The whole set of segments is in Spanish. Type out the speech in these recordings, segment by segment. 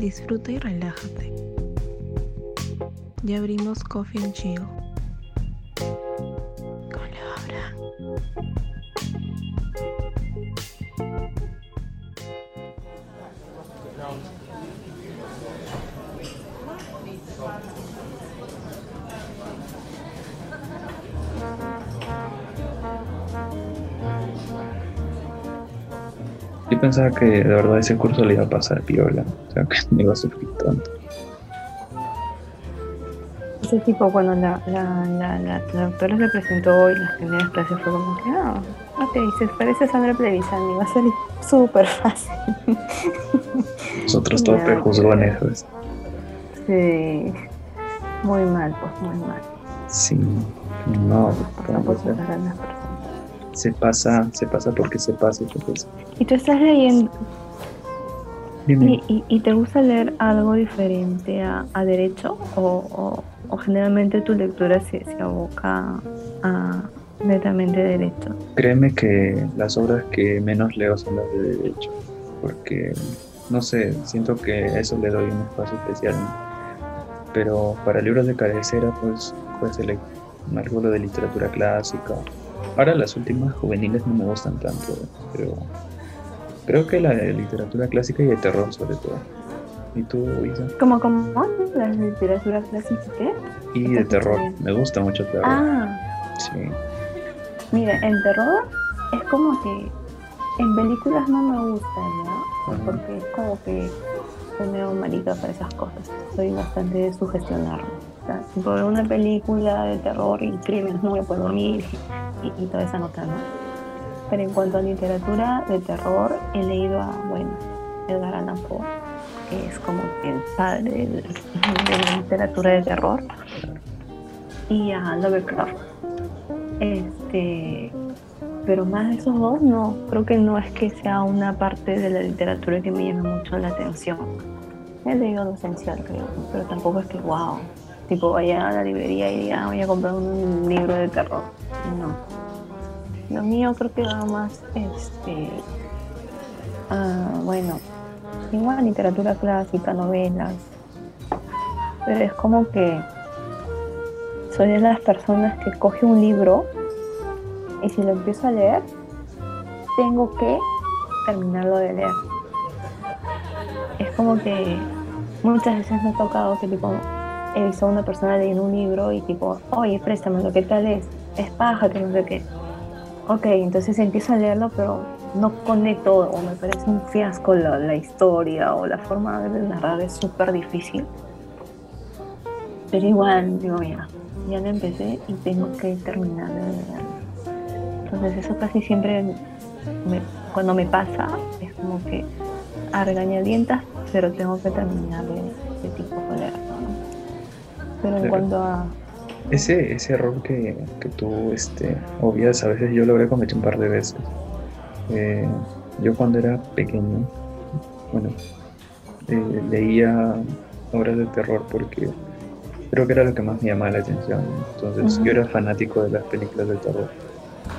disfruta y relájate. Ya abrimos Coffee and Chill. Yo pensaba que de verdad ese curso le iba a pasar piola, o sea, que no iba a sufrir tanto. Ese tipo, cuando la, la, la, la, la doctora se presentó y las primeras clases fue como que, ah, ok, se parece a Sandra Plevisani, va a salir súper fácil. Nosotros todos prejuzgones, pues. Sí, muy mal, pues muy mal. Sí, no, No pues, puedo se pasa, se pasa porque se pasa. Pues. Y tú estás leyendo, Dime. y, y, y te gusta leer algo diferente a, a derecho o, o, o generalmente tu lectura se, se aboca a netamente derecho. Créeme que las obras que menos leo son las de derecho, porque, no sé, siento que a eso le doy un espacio especial. ¿no? Pero para libros de cabecera, pues, puede ser algo de literatura clásica. Ahora las últimas juveniles no me gustan tanto, pero creo que la de literatura clásica y de terror sobre todo. ¿Y tú, Isa? ¿Cómo, cómo? ¿La literatura clásica qué? Y de terror, me gusta mucho el terror. Ah, Sí, mira, el terror es como que en películas no me gusta, ¿no? Porque es como que soy medio marica para esas cosas. Soy bastante de sugestionarme. Sea, ver una película de terror y crímenes no me puedo dormir y, y toda esa nota, ¿no? Pero en cuanto a literatura de terror, he leído a, bueno, Edgar Allan Poe, que es como el padre de la literatura de terror, y a Lovecraft. Este, pero más de esos dos, no, creo que no es que sea una parte de la literatura que me llame mucho la atención. He leído lo esencial, creo, pero tampoco es que, wow, tipo vaya a la librería y diga, "Ah, voy a comprar un libro de terror. No. Lo mío creo que va más, este, ah, bueno, igual literatura clásica, novelas, pero es como que soy de las personas que coge un libro y si lo empiezo a leer, tengo que terminarlo de leer. Es como que muchas veces me ha tocado que tipo he visto a una persona leyendo un libro y tipo, oye, préstamelo, ¿qué tal es? Es paja, que no sé qué. Ok, entonces empiezo a leerlo, pero no conecto o me parece un fiasco la, la historia o la forma de narrar es súper difícil. Pero igual, digo, mira, ya lo empecé y tengo que terminar de leerlo. Entonces eso casi siempre, me- cuando me pasa, es como que a regañadientas, pero tengo que terminar de, de tipo de leerlo, Pero en cuanto a... Ese, ese error que, que tú este, obvias, a veces yo lo habré cometido un par de veces. Eh, yo cuando era pequeño, bueno, eh, leía obras de terror porque creo que era lo que más me llamaba la atención. Entonces yo era fanático de las películas de terror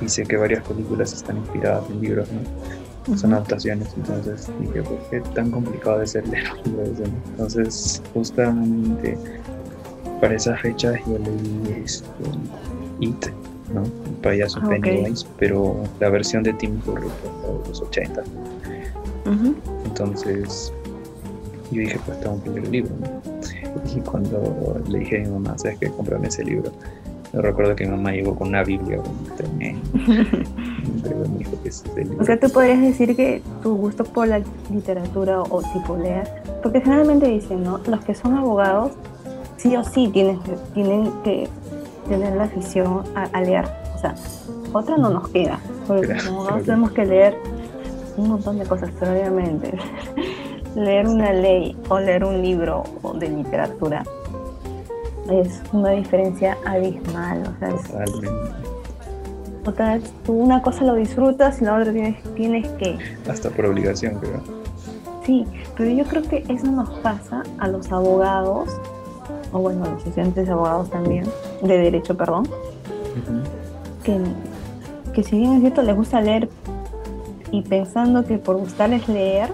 y sé que varias películas están inspiradas en libros, ¿no? son adaptaciones, entonces dije, ¿por qué tan complicado de ser leer no? Entonces, justamente para esa fecha yo leí este, It, ¿no? El payaso Ah, ok. Pennywise, pero la versión de Tim pues, de los 80. Ujú. Entonces, yo dije, pues tengo que leer el libro, ¿no? Y cuando le dije a mi mamá, ¿sabes qué? Comprame ese libro. Yo recuerdo que mi mamá llegó con una Biblia, me dijo que es el libro. O sea, tú podrías decir que tu gusto por la literatura o tipo leer, porque generalmente dicen, ¿no? Los que son abogados, sí o sí tienen, tienen que tener la afición a, a leer. O sea, otra no nos queda, porque Claro, como abogados claro. tenemos que leer un montón de cosas, pero obviamente leer una ley o leer un libro de literatura es una diferencia abismal. O sea, es- Totalmente. vez tú una cosa lo disfrutas y la otra tienes, tienes que Hasta por obligación, creo. Sí, pero yo creo que eso nos pasa a los abogados, o bueno, los estudiantes abogados también, de derecho, perdón, que, que si bien es cierto les gusta leer y pensando que por gustarles leer,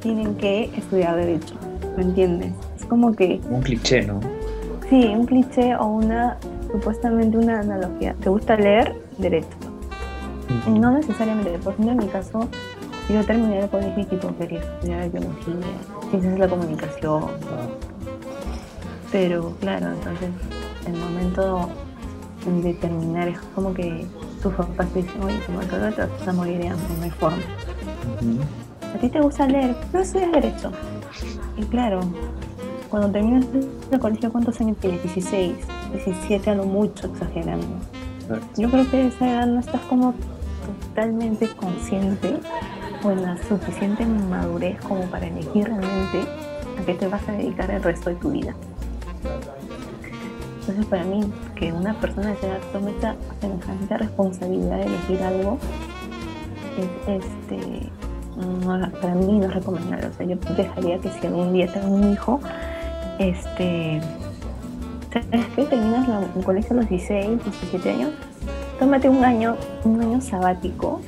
tienen que estudiar derecho. ¿me entiendes? Es como que... Un cliché, ¿no? Sí, un cliché o una, supuestamente una analogía. ¿Te gusta leer? Derecho. No necesariamente, por ejemplo, en mi caso, yo terminé el colegio y tipo quería estudiar biología, ciencias de la comunicación, pero claro, entonces el momento de terminar es como que tus papás te dicen, oye, como que te vas a morir de hambre, no hay forma. ¿A ti te gusta leer? No estudias derecho. Y claro, cuando terminas el colegio, ¿cuántos años tienes? 16, 17 a lo mucho, exagerando. Exacto. Yo creo que a esa edad no estás como totalmente consciente o en la suficiente madurez como para elegir realmente a qué te vas a dedicar el resto de tu vida. Entonces para mí que una persona edad tome esta responsabilidad de elegir algo es este para mí no es recomendable. O sea, yo dejaría que si algún día tengo un hijo, este ¿sabes qué? Terminas la- el colegio a los 16, 17 años, tómate un año, un año sabático,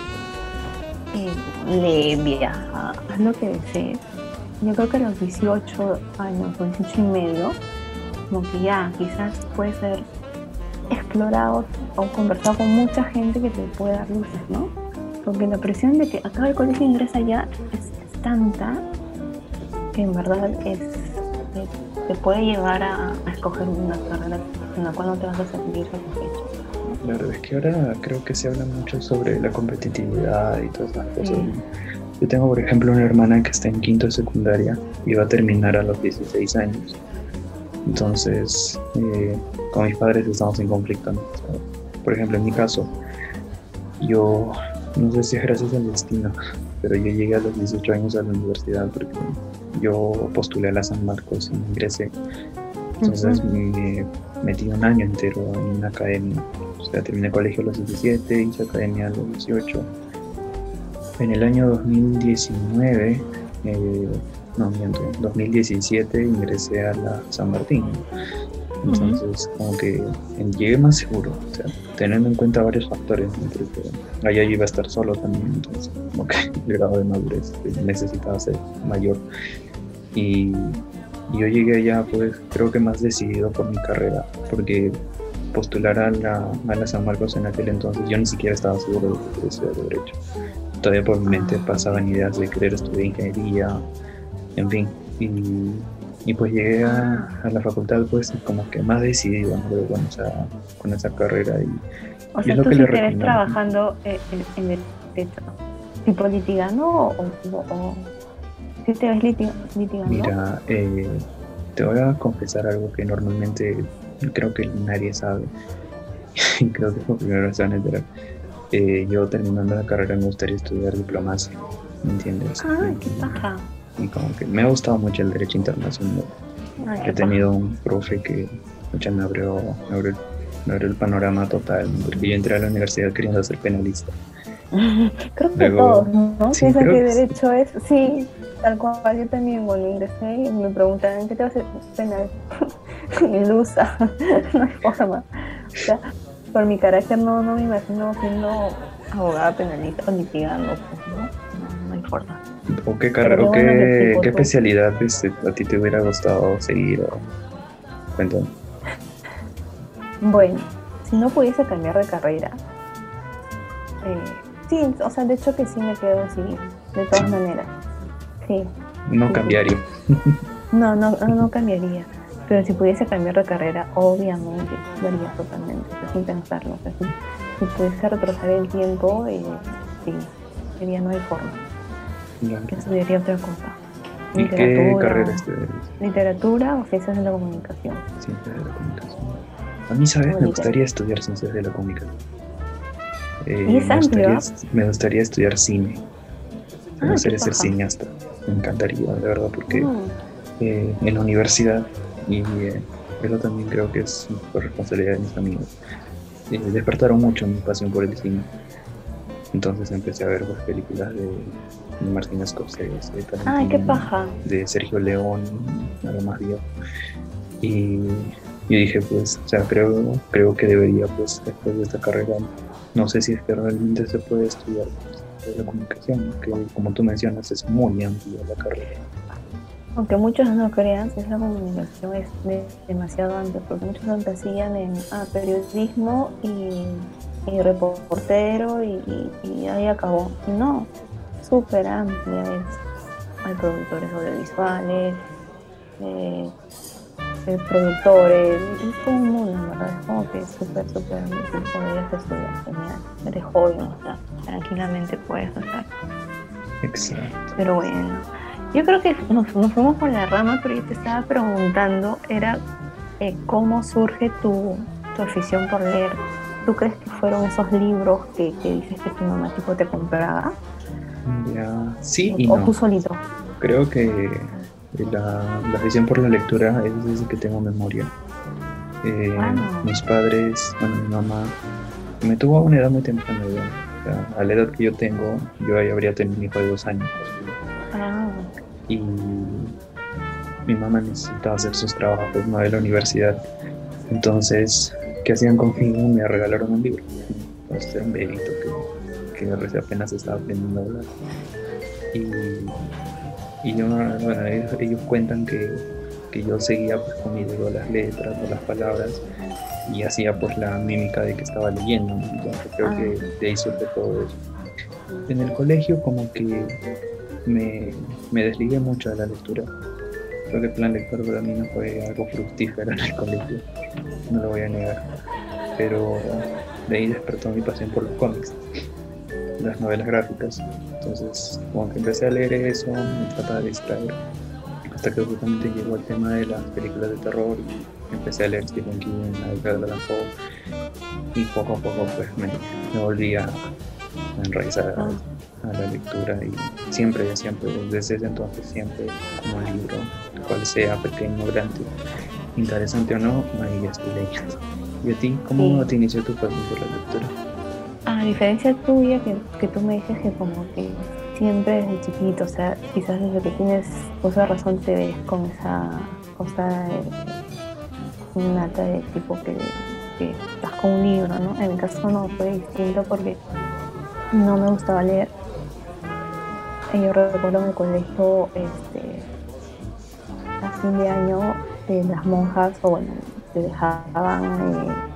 eh, lee, viaja, haz lo que desees. Yo creo que a los 18 años o 18 y medio, como que ya quizás puede ser explorado o conversado con mucha gente que te puede dar luces, ¿no? Porque la presión de que acaba el colegio e ingresa ya es, es tanta que en verdad es, es- te puede llevar a, a escoger una carrera en la cual no te vas a sentir satisfecho. Claro, es que ahora creo que se habla mucho sobre la competitividad y todas esas cosas. Sí. Yo tengo, por ejemplo, una hermana que está en quinto de secundaria y va a terminar a los 16 años. Entonces, eh, con mis padres estamos en conflicto. por ejemplo, en mi caso, yo no sé si es gracias al destino, pero yo llegué a los 18 años a la universidad porque yo postulé a la San Marcos y ingresé. Entonces me metí un año entero en una academia. O sea, terminé el colegio a los 17, hice academia a los 18. En el año 2019, eh, no miento, 2017 ingresé a la San Martín. Entonces, como que llegué más seguro, o sea, teniendo en cuenta varios factores, allá yo iba a estar solo también, entonces, como que el grado de madurez eh, necesitaba ser mayor. Y y yo llegué allá, pues creo que más decidido por mi carrera, porque postular a la, a la San Marcos en aquel entonces yo ni siquiera estaba seguro de que estudiar Derecho. Todavía por mi mente pasaban ideas de querer estudiar ingeniería, en fin. Y, y pues llegué a, a la facultad, pues como que más decidido, ¿no? Pero con esa, con esa carrera. Y, O Y sea, es lo tú que sí te ves trabajando en, en, el derecho, tipo litigando o, o, o sí te ves liti- litigando. Mira, eh, te voy a confesar algo que normalmente creo que nadie sabe. Y creo que por primera vez van a enterar. Eh, yo terminando la carrera me gustaría estudiar diplomacia, ¿me entiendes? Ay, qué paja. Y como que me ha gustado mucho el derecho internacional. Ay, He tenido un profe que mucha me abrió, me abrió, me abrió el panorama total, porque yo entré a la universidad queriendo ser penalista. Creo que Luego- todos, ¿no? sí, Piensan que sí. derecho es, sí, tal cual. Yo también cuando ingresé y me preguntaban, ¿qué te vas a hacer penal? Ilusa, no hay forma. O sea, por mi carácter no, no me imagino siendo abogada penalista o litigando, pues, ¿no? No, no hay forma. ¿O qué carrera, o qué qué, tú- especialidad este, a ti te hubiera gustado seguir? O... Cuéntame. Bueno, si no pudiese cambiar de carrera, eh, sí, o sea, de hecho que sí me quedo así, de todas Sí. maneras. Sí, No Sí. cambiaría. no, no, no, cambiaría. Pero si pudiese cambiar de carrera, obviamente lo haría totalmente, sea, sin pensarlo. O sea, si, si pudiese retroceder el tiempo, eh, sí, sería no hay forma. Ya. Que estudiaría otra cosa. ¿Y qué carrera estudiarías? Literatura o ciencias de la comunicación. Ciencias de la comunicación. A mí, ¿sabes? Me gustaría estudiar ciencias de la comunicación. Eh, ¿Y es me, gustaría, me gustaría estudiar cine. Ah, Me gustaría qué ser cineasta. Me encantaría, de verdad, porque Mm. eh, en la universidad, y eh, eso también creo que es por responsabilidad de mis amigos, despertaron mucho mi pasión por el cine. Entonces empecé a ver pues, películas de, de Martin Scorsese, Ay, qué paja. de Sergio León, algo más viejo. Y yo dije, pues, o sea, creo, creo que debería, pues, después de esta carrera, no sé si es que realmente se puede estudiar pues, la comunicación, que como tú mencionas es muy amplia la carrera. Aunque muchos no crean, esa comunicación es demasiado amplia, porque muchos lo hacían en ah, periodismo y, reportero y, ahí acabó. No, súper amplia es. Hay productores audiovisuales, eh, eh, productores, es todo un mundo, ¿verdad? Es como que es súper, súper difícil podrías estudiar, genial. Eres joven, o sea, tranquilamente puedes estar. Exacto. Pero bueno, yo creo que nos, fuimos por la rama, pero yo te estaba preguntando, era eh, cómo surge tu, tu, afición por leer. ¿Tú crees que fueron esos libros que, que dices que tu mamá tipo te compraba? Ya, sí y ¿O tú solito? Creo que la, la afición por la lectura es desde que tengo memoria. Eh, mis padres, bueno, mi mamá, me tuvo a una edad muy temprana. a la edad que yo tengo, yo ahí habría tenido un hijo de dos años. Ah. Y mi mamá necesitaba hacer sus trabajos ¿no? de la universidad. Entonces, ¿qué hacían conmigo? Me regalaron un libro. Entonces, era un bebito que, que apenas estaba aprendiendo a hablar. Y y yo, bueno, ellos, cuentan que, que, yo seguía pues con mi dedo las letras o las palabras y hacía pues la mímica de que estaba leyendo, entonces creo que ah. de ahí surge todo eso. En el colegio como que me, me desligué mucho de la lectura. Creo que el plan lector para mí no fue algo fructífero en el colegio, no lo voy a negar. Pero de ahí despertó mi pasión por los cómics las novelas gráficas. Entonces, como que empecé a leer eso, me trataba de distraer. Hasta que justamente llegó el tema de las películas de terror y empecé a leer Stephen King, Edgar Allan Poe. Y poco a poco pues me, me volví a, enraizar a, la lectura y siempre, siempre, desde ese entonces, siempre como un libro, cual sea pequeño o grande, interesante o no, ahí ya estoy leyendo. ¿Y a ti cómo te inició tu pasión por la lectura? A diferencia tuya, que, que tú me dices que como que siempre desde chiquito, o sea, quizás desde que tienes cosa razón te ves con esa cosa de, nata de tipo que, estás con un libro, ¿no? En mi caso no, fue distinto porque no me gustaba leer. Yo recuerdo en el colegio, este, a fin de año, las monjas, o bueno, te dejaban... Eh,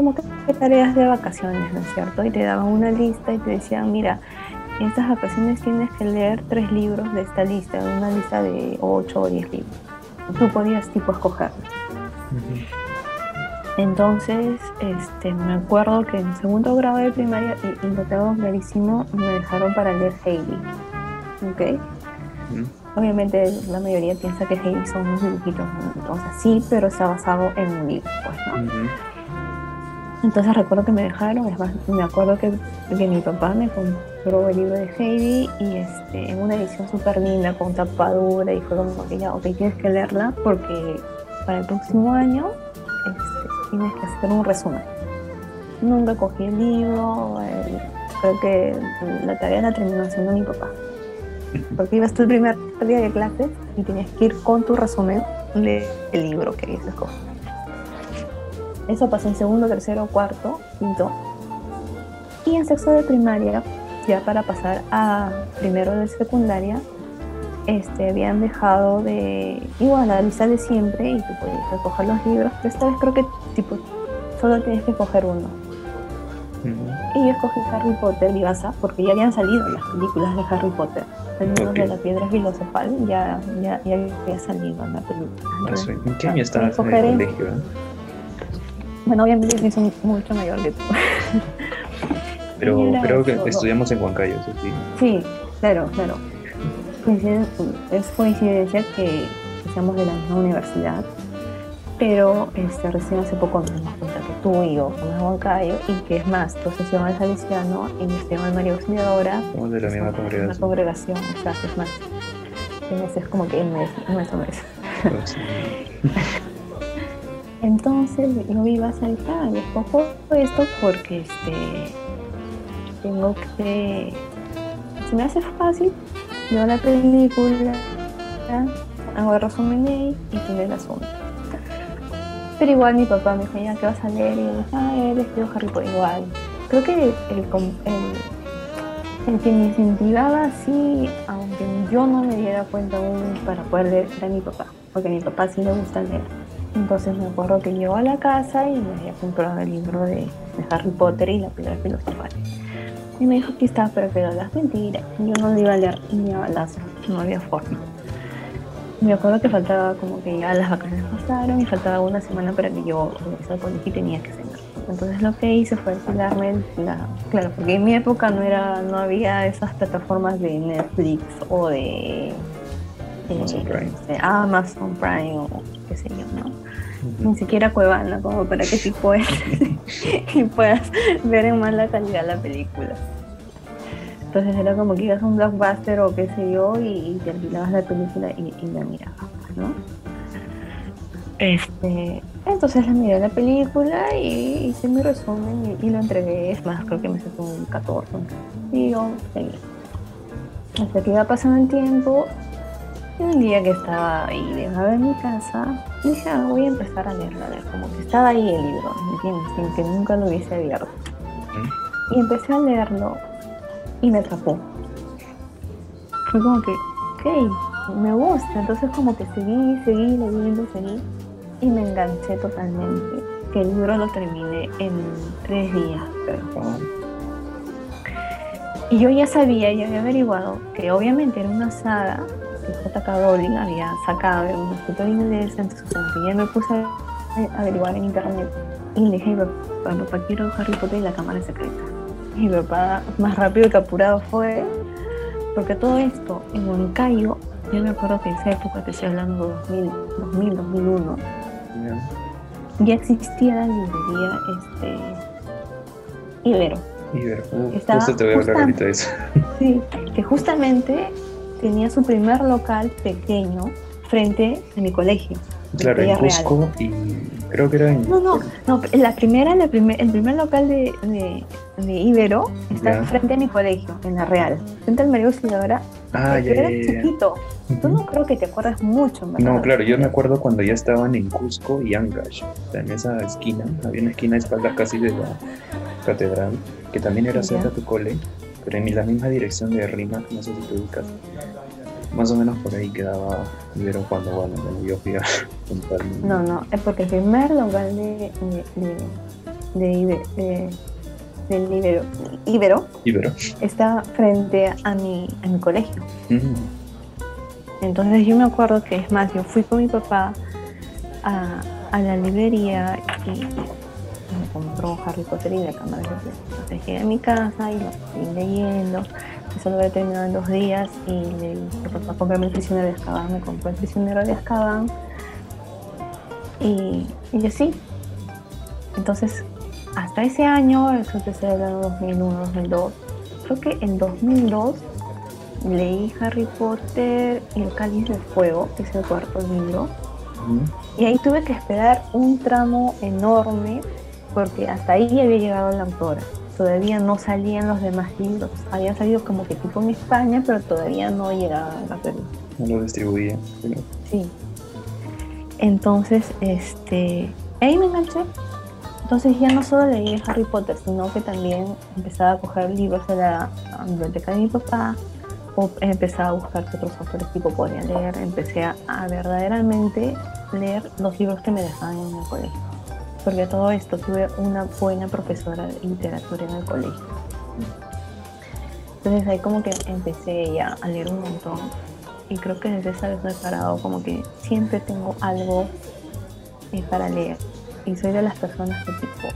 como que tareas de vacaciones, ¿no es cierto? Y te daban una lista y te decían, mira, en estas vacaciones tienes que leer tres libros de esta lista, una lista de ocho o diez libros. Tú podías tipo escoger. Entonces, este, me acuerdo que en segundo grado de primaria, y, lo tengo clarísimo, me dejaron para leer Heidi. ¿Ok? Obviamente la mayoría piensa que Heidi son unos dibujitos, entonces sí, pero está basado en un libro, pues, ¿no? Entonces recuerdo que me dejaron, es más, me acuerdo que, que mi papá me compró el libro de Heidi y este, en una edición súper linda con tapadura y fue como que ya, ok, tienes que leerla porque para el próximo año este, tienes que hacer un resumen. Nunca cogí el libro, eh, creo que la tarea la terminó haciendo mi papá. Porque ibas tú el primer día de clases y tenías que ir con tu resumen del libro que habías escogido. Eso pasó en segundo, tercero, cuarto, quinto. Y en sexto de primaria, ya para pasar a primero de secundaria, este, habían dejado de igual la lista de siempre y tú podías recoger los libros, pero esta vez creo que tipo solo tienes que coger uno. Y yo escogí Harry Potter y Gaza porque ya habían salido las películas de Harry Potter. El de la piedra filosofal ya, ya, ya había salido en la película. ¿En qué año estabas en el colegio? Bueno, obviamente sí son mucho mayor que tú. Pero creo que estudiamos en Huancayo, sí. Sí, claro, claro. Es coincidencia que seamos de la misma universidad, pero este, recién hace poco nos dimos cuenta que tú y yo somos de Huancayo y que es más, tú estás el Salesiano y yo estoy en María Auxiliadora. Somos de la misma congregación. Una congregación, exacto, es más. Es como que el mes, nuestro mes. Entonces yo iba a saltar, escojo esto porque este, tengo que, si me hace fácil, veo la película, hago el resumen y tiene el asunto. Pero igual mi papá me decía, ¿qué vas a leer? Y yo dije, ah, él Harry Potter igual. Creo que el, El que me incentivaba así, aunque yo no me diera cuenta aún para poder leer, era mi papá, porque a mi papá sí le gusta leer. Entonces me acuerdo que llegó a la casa y me había comprado el libro de, de Harry Potter y la piedra filosofal. Y me dijo que estaba, que las mentiras. Yo no lo iba a leer ni a balazo, no había forma. Me acuerdo que faltaba como que ya las vacaciones pasaron y faltaba una semana para que yo regresara al colegio y tenía que cenar. Entonces lo que hice fue alquilarme la... Claro, porque en mi época no era no había esas plataformas de Netflix o de... Amazon Prime. de Amazon Prime o qué sé yo, ¿no? Ni siquiera Cuevana, como para que sí puedas, y puedas ver en mala calidad la película. Entonces era como que ibas a un blockbuster o qué sé yo y, y te alquilabas la película y, y la mirabas, ¿no? Este, entonces la miré la película y hice mi resumen y, y lo entregué. Es más, creo que me sacó un 14. Y yo seguí. Hasta que iba pasando el tiempo, un día que estaba ahí de nuevo en mi casa, dije, ah, voy a empezar a leerlo, a leer. Como que estaba ahí el libro, ¿me entiendes? Sin que nunca lo hubiese abierto. Y empecé a leerlo y me atrapó. Fue como que, ok, me gusta. Entonces como que seguí, seguí leyendo, seguí y me enganché totalmente. Que el libro lo terminé en tres días, creo. Y yo ya sabía y había averiguado que obviamente era una saga J.K. Rowling había sacado de un escritor inglés, entonces ya me puse a averiguar en internet y le dije, papá, papá, quiero Harry Potter y la cámara secreta. Y mi papá, más rápido que apurado fue, porque todo esto en Huancayo, yo me acuerdo que en esa época, te estoy hablando 2000, 2000 2001, Ya. ya existía la librería este, Ibero. Ibero. Uh, justo te voy a hablar ahorita de eso. Sí, que justamente tenía su primer local pequeño frente a mi colegio. Claro, en. Cusco y creo que era en. No, no, no, la primera, la primer, el primer local de, de, de Ibero está Ya. frente a mi colegio, en la Real, frente al María Auxiliadora. Ah, ya, era ya, chiquito. Tú Ujú. no creo que te acuerdas mucho, ¿verdad? No, claro, yo me acuerdo cuando ya estaban en Cusco y Ancash, o sea, en esa esquina, había una esquina a espaldas casi de la catedral, que también era cerca de tu cole, pero en la misma dirección de Rimac, no sé si te ubicas. Más o menos por ahí quedaba Ibero cuando, bueno, cuando yo fui a comprarme. No, no, es porque el primer local de, de, de, de Ibe- de- del Ibero, Ibero Ibero. está frente a mi, a mi colegio. Mm, Entonces yo me acuerdo que es más, yo fui con mi papá a, a la librería y compró Harry Potter y la cámara secreta. Entonces llegué a mi casa y lo fui leyendo. Eso lo había terminado en dos días y le dije, papá, cómprame el prisionero de Azkaban. Me compró el prisionero de Azkaban. Y, y así. Entonces, hasta ese año, eso te estoy hablando 2001, 2002. Creo que en 2002 leí Harry Potter y el Cáliz de Fuego, que es el cuarto libro. Y ahí tuve que esperar un tramo enorme porque hasta ahí había llegado la autora. Todavía no salían los demás libros. Había salido como que tipo en España, pero todavía no llegaban a Perú. no lo distribuía. pero- Sí. Entonces, este, ahí me enganché. Entonces ya no solo leí Harry Potter, sino que también empezaba a coger libros de la biblioteca de mi papá, o empezaba a buscar qué otros autores tipo podía leer. Empecé a, a verdaderamente leer los libros que me dejaban en el colegio. Porque todo esto tuve una buena profesora de literatura en el colegio. Entonces ahí como que empecé ya a leer un montón y creo que desde esa vez no he parado, como que siempre tengo algo eh, para leer. Y soy de las personas que tipo,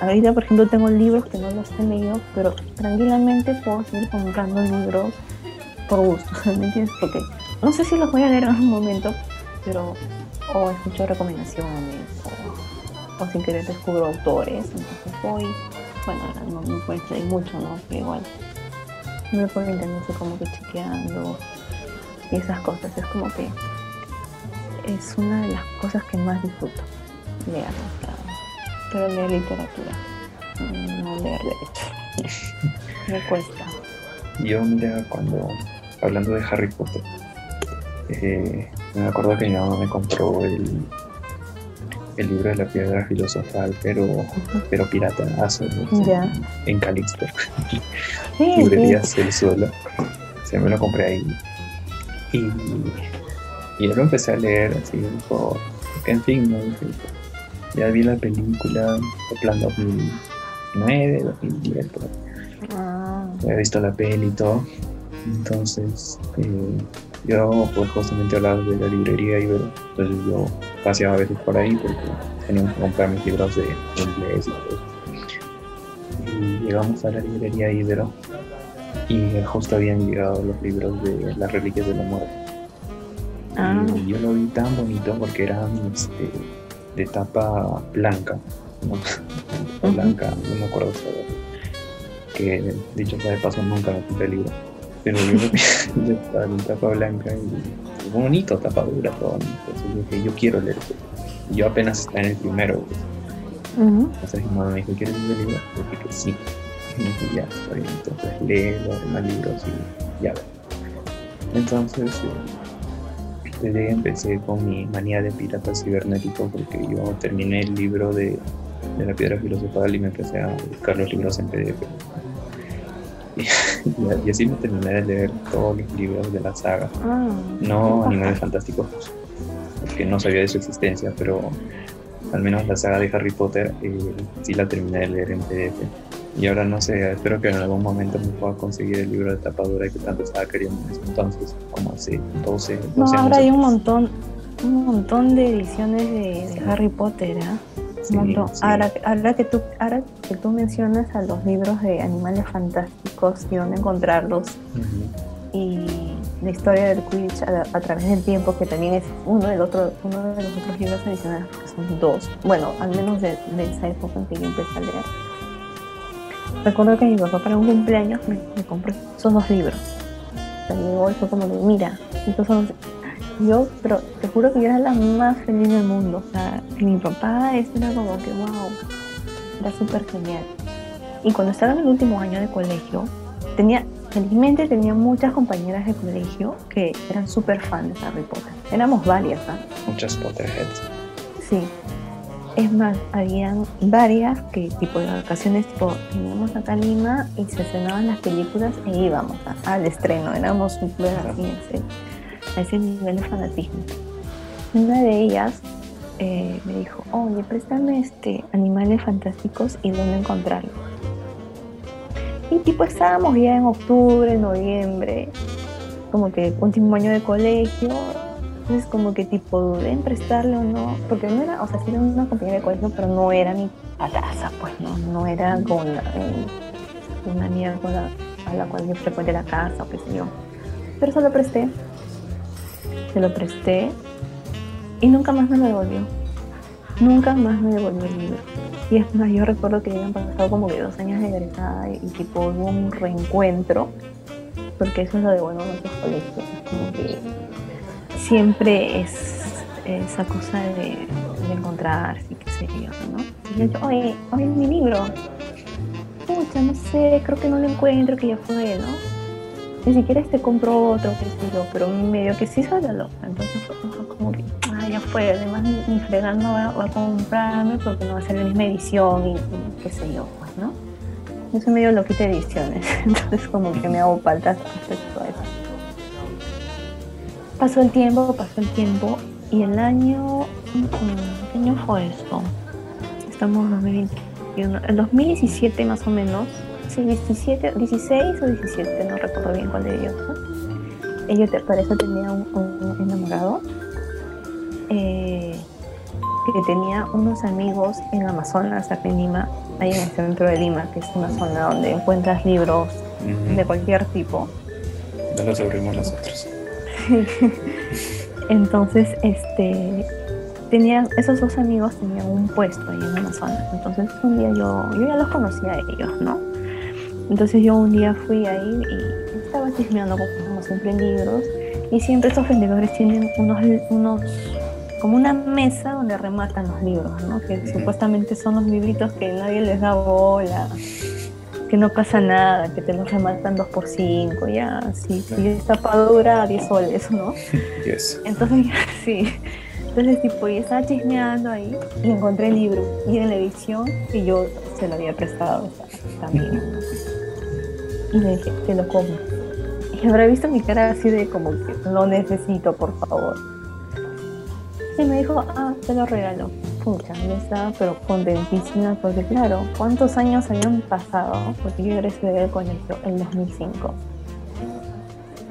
ahorita por ejemplo tengo libros que no los he leído, pero tranquilamente puedo seguir comprando libros por gusto, ¿me entiendes? Porque no sé si los voy a leer en algún momento, pero o escucho recomendaciones, o sin querer descubro autores, entonces voy, bueno, no, no puedes leer mucho, ¿no? Pero igual, me internet estoy como que chequeando y esas cosas. Es como que es una de las cosas que más disfruto leer. pero leer literatura, mm, no leer derecho. Me cuesta. Yo, mira, cuando, hablando de Harry Potter, eh, me acuerdo que mi mamá me compró el, el libro de la piedra filosofal, pero, pero pirata, Ya. en Calixto. Sí, librerías sí. del suelo. Se me lo compré ahí. Y, y yo lo empecé a leer así por. En fin, ¿no? Ya vi la película, en plan 2009, 2010, por ahí. Ah, He visto la peli y todo. Entonces, eh, yo pues justamente hablaba de la librería Ibero. Entonces yo paseaba a veces por ahí porque teníamos que comprar mis libros de inglés y todo. Y llegamos a la librería Ibero y justo habían llegado los libros de las reliquias de la muerte. ah, Y yo lo vi tan bonito porque eran este, de tapa blanca, blanca, no me acuerdo. Que dicho sea de paso nunca compré el libro. Pero yo lo de ta- de tapa blanca y bonito, tapa dura, todo. ¿no? Entonces yo dije, yo quiero leer eso. Y yo apenas estaba en el primero. pues. ujú. Entonces mi mamá me dijo, ¿quieres leer el libro? Yo dije que sí. Y dije, ya, está bien. Entonces lee los demás libros y ya ve. Entonces, eh, desde ahí empecé con mi manía de pirata cibernético porque yo terminé el libro de, de la piedra filosofal y me empecé a buscar los libros en PDF. Y, y- así me terminé de leer todos los libros de la saga. Ah, No Animales Fantásticos, porque no sabía de su existencia, pero al menos la saga de Harry Potter eh, sí la terminé de leer en PDF. Y ahora no sé, espero que en algún momento me pueda conseguir el libro de tapadura que tanto estaba queriendo en ese entonces, como hace 12, 12 No, años. ahora hay un montón, un montón de ediciones de, de Harry Potter, ¿ah? Sí, Un montón. sí. Ahora, ahora que tú, ahora que tú mencionas a los libros de animales fantásticos y dónde encontrarlos y la historia del Quidditch a, a través del tiempo, que también es uno del otro, uno de los otros libros adicionales, que son dos. Bueno, al menos de, de esa época en que yo empecé a leer. Recuerdo que mi papá para un cumpleaños me, me compró esos dos libros. O sea, llegó y fue como de, mira, estos son los-". Yo, pero te juro que yo era la más feliz del mundo. O sea, mi papá, era como que, wow, era súper genial. Y cuando estaba en el último año de colegio, tenía, felizmente tenía muchas compañeras de colegio que eran súper fan de Harry Potter. Éramos varias, ¿ah? Muchas Potterheads. Sí. Es más, habían varias que tipo de vacaciones, tipo, veníamos acá a Lima y se estrenaban las películas e íbamos a- al estreno. Éramos súper así, a ese nivel de fanatismo. Una de ellas eh, me dijo, oye, préstame este, animales fantásticos y dónde encontrarlos. Y tipo estábamos ya en octubre, noviembre, como que último año de colegio, entonces como que tipo dudé en prestarle o no, porque no era, o sea, sí era una compañera de colegio, pero no era mi palaza, pues no, no era con la, eh, una amiga con la, a la cual yo frecuente la casa o qué sé yo. Pero se lo presté, se lo presté y nunca más me lo devolvió. Nunca más me devolvió el libro. Y es más, yo recuerdo que habían pasado como que dos años de egresada y, y tipo hubo un reencuentro, porque eso es lo de bueno en nuestros colegios, como que siempre es esa cosa de, de encontrarse y qué sé yo, ¿no? Y yo, oye, oye, mi libro. Pucha, no sé, creo que no lo encuentro, que ya fue, ¿no? Ni siquiera este compro otro, qué sé yo, pero medio que sí soy la loca. Entonces fue como que, ah, ya fue, además ni fregando va, va a comprarme porque no va a ser la misma edición y, y qué sé yo, pues, ¿no? Yo soy medio loquita de ediciones, entonces como que me hago faltas respecto a eso. Pasó el tiempo, pasó el tiempo y el año, mm, ¿qué año fue esto? Estamos en 2021, el 2017 más o menos, sí, 17, 16 o 17, no recuerdo bien cuál de ellos te, para eso tenía un, un enamorado eh, que tenía unos amigos en Amazonas, acá en Lima, ahí en el centro de Lima, que es una zona donde encuentras libros de cualquier tipo. No los abrimos nosotros. Entonces, este, tenían, esos dos amigos tenían un puesto ahí en Amazonas. Entonces, un día yo, yo ya los conocía a ellos, ¿no? Entonces, yo un día fui ahí y estaba chismeando como siempre en libros. Y siempre estos vendedores tienen unos, unos, como una mesa donde rematan los libros, ¿no? Que supuestamente son los libritos que nadie les da bola, que no pasa nada, que te los rematan dos por cinco, ya, sí, si es tapadura, 10 soles, ¿no? Yes. Entonces, sí. Entonces, tipo, yo estaba chismeando ahí y encontré el libro. Y en la edición que yo se lo había prestado o sea, también. Y le dije, te lo como. Y habrá visto mi cara así de como que lo necesito, por favor. Y me dijo, ah, te lo regalo. Pucha, yo estaba pero contentísima porque claro, ¿cuántos años habían pasado? Porque yo egresé del colegio en 2005.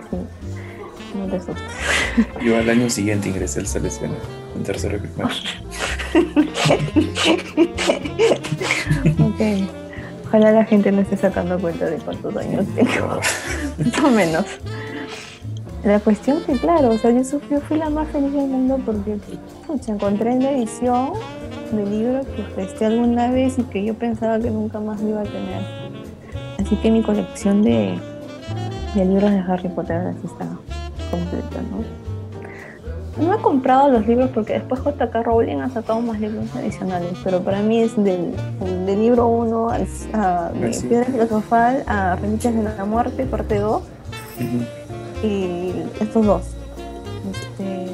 Sí, no te asustes. Yo al año siguiente ingresé al Salesiano, en tercero primaria. ok. Ojalá la gente no esté sacando cuenta de cuántos años tengo. Más o menos. La cuestión que, claro, o sea, yo, su- yo fui la más feliz del mundo porque pucha, encontré en la edición del libro que presté alguna vez y que yo pensaba que nunca más iba a tener. Así que mi colección de, de libros de Harry Potter así está completa, ¿no? No he comprado los libros porque después JK Rowling ha sacado más libros adicionales, pero para mí es del, del libro 1 al, a, Así. Piedra Filosofal a Reliquias de la Muerte, parte 2, Ujú. y estos dos. Este,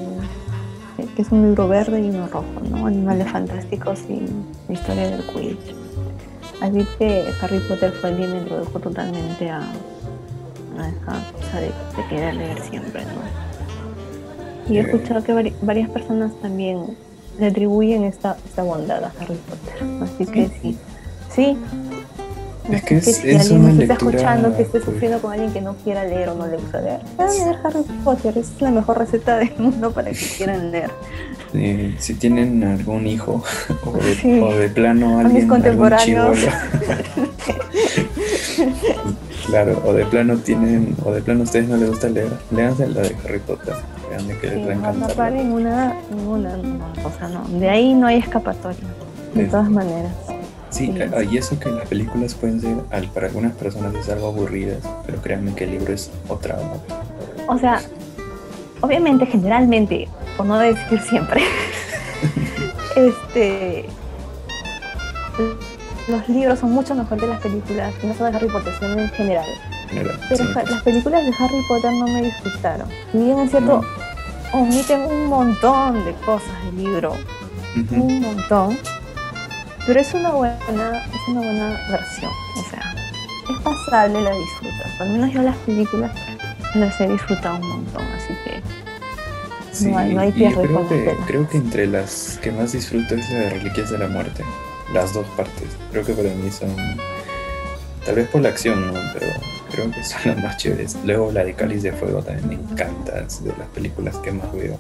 que es un libro verde y uno rojo, ¿no? Animales fantásticos y la historia del Quidditch. Así que Harry Potter fue el que me introdujo totalmente a, a esa cosa de, de querer leer siempre, ¿no? Y he Eh. escuchado que vari- varias personas también le atribuyen esta, esta bondad a Harry Potter. Así que sí. Sí. Es Así que es- si es alguien una nos está lectura, escuchando que esté sufriendo con alguien que no quiera leer o no le gusta leer, pueden leer Harry Potter. Es la mejor receta del mundo para que quieran leer. Eh, si tienen algún hijo o de, Sí. o de plano mis alguien, algún contemporáneos. chibolo. claro, o de plano tienen, o de plano a ustedes no les gusta leer, léanse la de Harry Potter. Créanme que les va a Sí, no encantar. paren una, ninguna, no, o sea, no. De ahí no hay escapatoria. De todas maneras. Sí, Sí. a- y eso que las películas pueden ser, para algunas personas es algo aburridas, pero créanme que el libro es otra onda. O sea, obviamente, generalmente, por no decir siempre, este, los libros son mucho mejor que las películas, no solo de Harry Potter, sino en general. en general. Pero Sí, las películas de Harry Potter no me disgustaron. Si bien es cierto, No. Omiten un montón de cosas del libro, un montón, pero es una buena, es una buena versión. O sea, es pasable, la disfrutas. Al menos yo las películas las he disfrutado un montón, así que Sí, no hay- no hay pierde creo con que, creo que entre las que más disfruto es la de Reliquias de la Muerte. Las dos partes. Creo que para mí son. Tal vez por la acción, ¿no? Pero creo que son las más chéveres. Luego la de Cáliz de Fuego también me encanta. Es de las películas que más veo.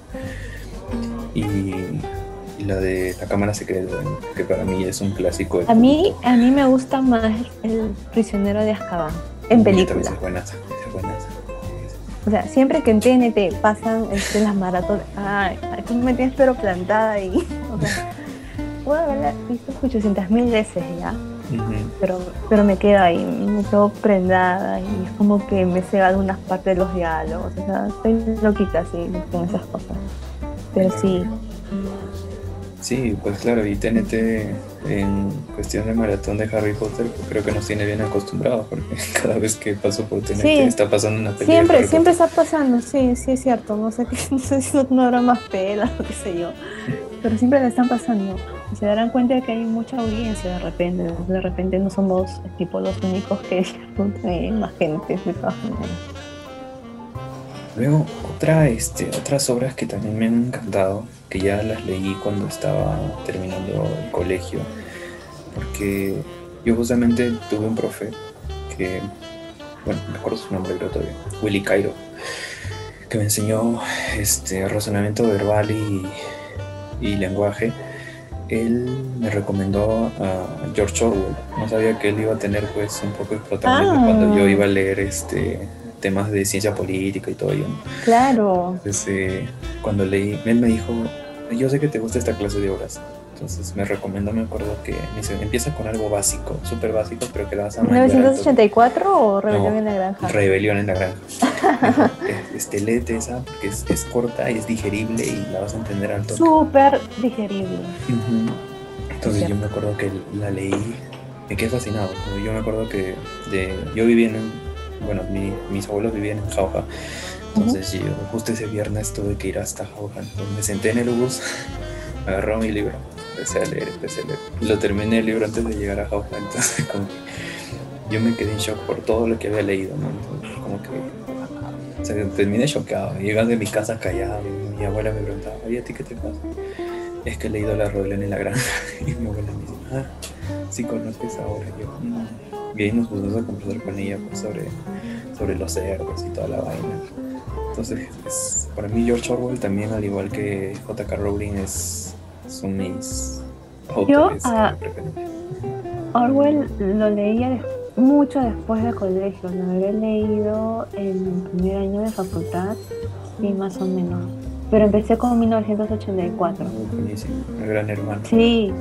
Y, y la de La Cámara Secreta, que para mí es un clásico. a mí, a mí me gusta más El prisionero de Azkaban, en Y película. Es buenaza, es buenaza. O sea, siempre que en TNT pasan este, las maratones, ay, ay, tú me tienes pero plantada ahí. O sea, puedo haberla visto 800 mil veces ya. Pero, pero me quedo ahí, me quedo prendada y es como que me sé algunas partes de los diálogos, o sea, estoy loquita así con esas cosas. Pero sí, Sí, pues claro, y TNT en cuestión de maratón de Harry Potter, pues creo que nos tiene bien acostumbrados, porque cada vez que paso por TNT Sí. está pasando una película. siempre, siempre está pasando, sí, sí es cierto, no sé, no sé si no, no habrá más pelas o qué sé yo, pero siempre le están pasando. Y se darán cuenta de que hay mucha audiencia de repente, de repente no somos tipo los únicos que disfrutan, hay más gente de todas maneras. Luego, otra, este, otras obras que también me han encantado, que ya las leí cuando estaba terminando el colegio, porque yo justamente tuve un profe que, bueno, me acuerdo su nombre creo todavía, Willy Cairo, que me enseñó este, razonamiento verbal y, y lenguaje. Él me recomendó a George Orwell. No sabía que él iba a tener pues un poco de protagonismo Ah. cuando yo iba a leer este temas de ciencia política y todo ello. ¿no? Claro, Entonces, eh, cuando leí, él me dijo, yo sé que te gusta esta clase de obras. Entonces me recomendó, me acuerdo que me dice, empieza con algo básico, súper básico, pero que la vas a mandar al toque". 1984 o Rebelión No, en la Granja. Rebelión en la granja. Este, léete esa porque es, es corta y es digerible y la vas a entender al toque. Súper digerible. Entonces Es yo me acuerdo que la leí, me quedé fascinado. Yo me acuerdo que de, yo vivía en, bueno, mi- mis abuelos vivían en Jauja, Entonces yo justo ese viernes tuve que ir hasta Jauja. Me senté en el bus, agarró mi libro, empecé a leer, empecé a leer. Lo terminé el libro antes de llegar a Jauja, entonces como yo me quedé en shock por todo lo que había leído, ¿no? Entonces, como que o sea, terminé chocado. Llegando a mi casa callado, mi abuela me preguntaba, oye, ¿a ti qué te pasa? Es que he leído La Rebelión en la Granja. Y mi abuela me dice, ah, sí conoces ahora. Y yo, "Mm". Y ahí nos pusimos a conversar con ella pues, sobre, sobre los cerdos y toda la vaina. Entonces, es- para mí George Orwell también, al igual que J.K. Rowling, es, son mis autores de preferencia. Orwell lo leía mucho después de colegio, lo habré leído en primer año de facultad, sí, más o menos. Pero empecé con 1984. Muy buenísimo, el gran hermano. Sí,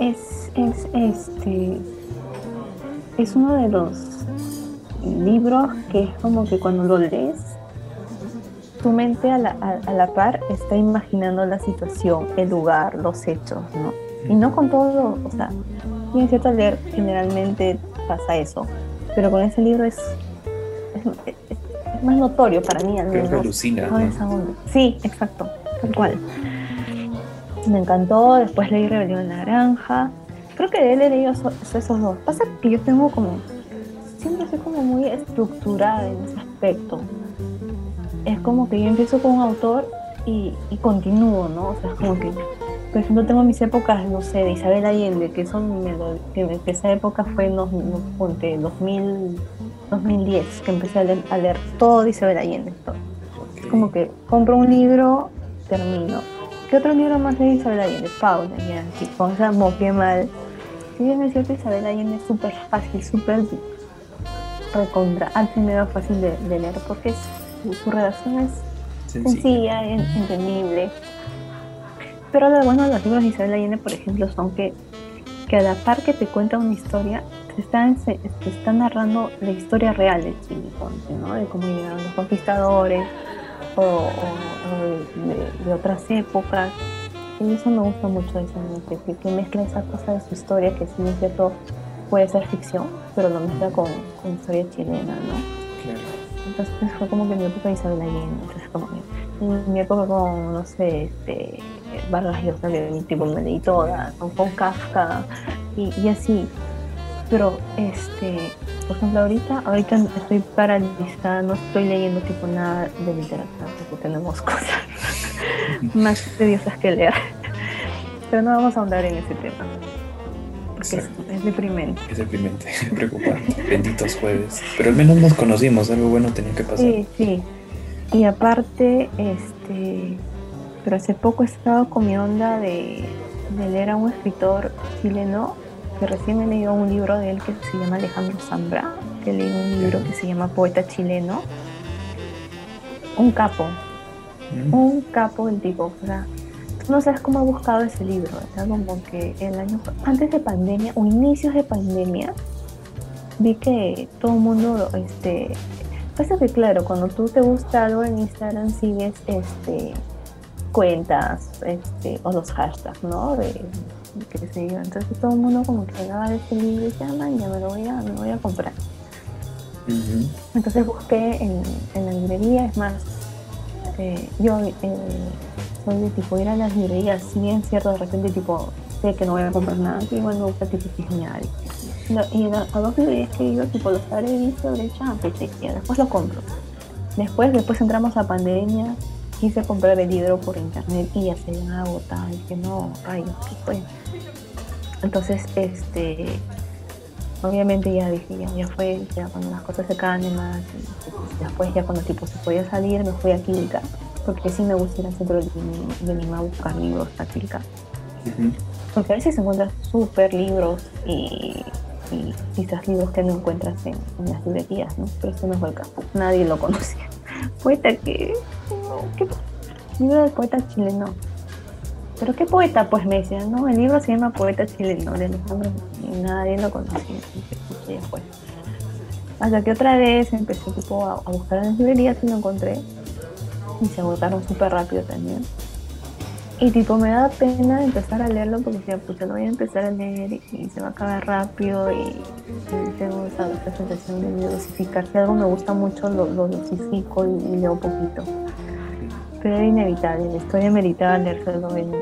es, es este es uno de los libros que es como que cuando lo lees, tu mente a la, a- a la par está imaginando la situación, el lugar, los hechos, ¿no? Y no con todo, o sea, bien cierto al leer generalmente pasa eso, pero con ese libro es, es, más notorio para mí al Creo que menos. alucina. Sí, exacto, tal cual. Me encantó, después leí Rebelión en la Granja. Creo que de él he leído so- esos dos. Pasa que yo tengo como, siempre soy como muy estructurada en ese aspecto. Es como que yo empiezo con un autor y, y continúo, ¿no? O sea, es como que, por ejemplo, tengo mis épocas, no sé, de Isabel Allende, que son, que, que esa época fue en los, los- ponte, 2000, 2010, que empecé a leer, a leer todo de Isabel Allende. todo. Ok. Como que compro un libro, termino. ¿Qué otro libro más de Isabel Allende? Paula, ya, sí, con esa moqué mal. Si bien es cierto, Isabel Allende es súper fácil, súper recontra, antes me era fácil de, de leer porque es- su, su redacción es sencilla, en- entendible. Pero lo bueno de los libros de Isabel Allende, por ejemplo, son que, que a la par que te cuenta una historia, te está, se- te está narrando la historia real de Chile, ¿no? De cómo llegaron los conquistadores o, o- o de, de- de otras épocas. Y eso me gusta mucho de mente, que, que mezcla esa cosa de su historia, que si es cierto puede ser ficción, pero lo mezcla con, con historia chilena, ¿no? Claro. Entonces fue como que mi época de Isabel Allende, entonces como que en mi época con, no sé, este, Vargas Llosa, que tipo me leí toda, con, con Kafka y, y así. Pero, este, por ejemplo, ahorita, ahorita estoy paralizada, no estoy leyendo tipo nada de literatura, porque tenemos cosas más tediosas que leer. Pero no vamos a ahondar en ese tema, porque es, deprimente. Es deprimente, preocupante. Benditos jueves. Pero al menos nos conocimos, algo bueno tenía que pasar. Sí, sí. Y aparte, este, pero hace poco he estado con mi onda de, de leer a un escritor chileno que recién he leído un libro de él que se llama Alejandro Zambra, que leí un libro que se llama Poeta Chileno. Un capo, Mm. un capo el tipo. O sea, no sabes cómo ha buscado ese libro, ¿verdad? Como que el año antes de pandemia o inicios de pandemia, vi que todo el mundo, este, pasa que claro, cuando tú te gusta algo en Instagram sigues, este, cuentas, este, o los hashtags, ¿no? De qué sé yo. Entonces todo el mundo como que hablaba de ese libro y decía, "Ah, man, ya me lo voy a, me lo voy a comprar. Entonces busqué en, en la librería, es más, eh, yo eh, tipo ir a las librerías, si bien cierto, de repente tipo sé que no voy a comprar nada, pero igual me gusta tipo chismear. y- No, a, a dos librerías que ido, tipo los habré visto, ah, pues ya, después lo compro. Después, después entramos a pandemia, quise comprar el libro por internet y ya se habían agotado, y que no, rayos, ¿qué fue? Entonces, este, obviamente ya dije, ya, ya fue, ya cuando las cosas se calmen más, y, después ya cuando tipo se podía salir, me fui a Quilca, porque sí me gusta ir al centro de de Lima a buscar libros a Quilca. Porque a veces encuentras súper libros y, y quizás libros que no encuentras en, en las librerías, ¿no? Pero eso no fue el caso. Nadie lo conocía. Poeta que... no, ¿qué libro del poeta chileno. ¿Pero qué poeta? Pues me decían, no, el libro se llama Poeta chileno de Alejandro y nadie lo conocía. Y "Pucha, fue". Hasta que otra vez empecé tipo, a, buscar en las librerías y lo encontré. Y se agotaron súper rápido también. Y tipo me da pena empezar a leerlo porque decía, pues lo voy a empezar a leer y se va a acabar rápido y, tengo esa, sensación de dosificar. Si algo me gusta mucho, lo, dosifico y, leo poquito. Pero era inevitable, la historia meritaba leérselo en,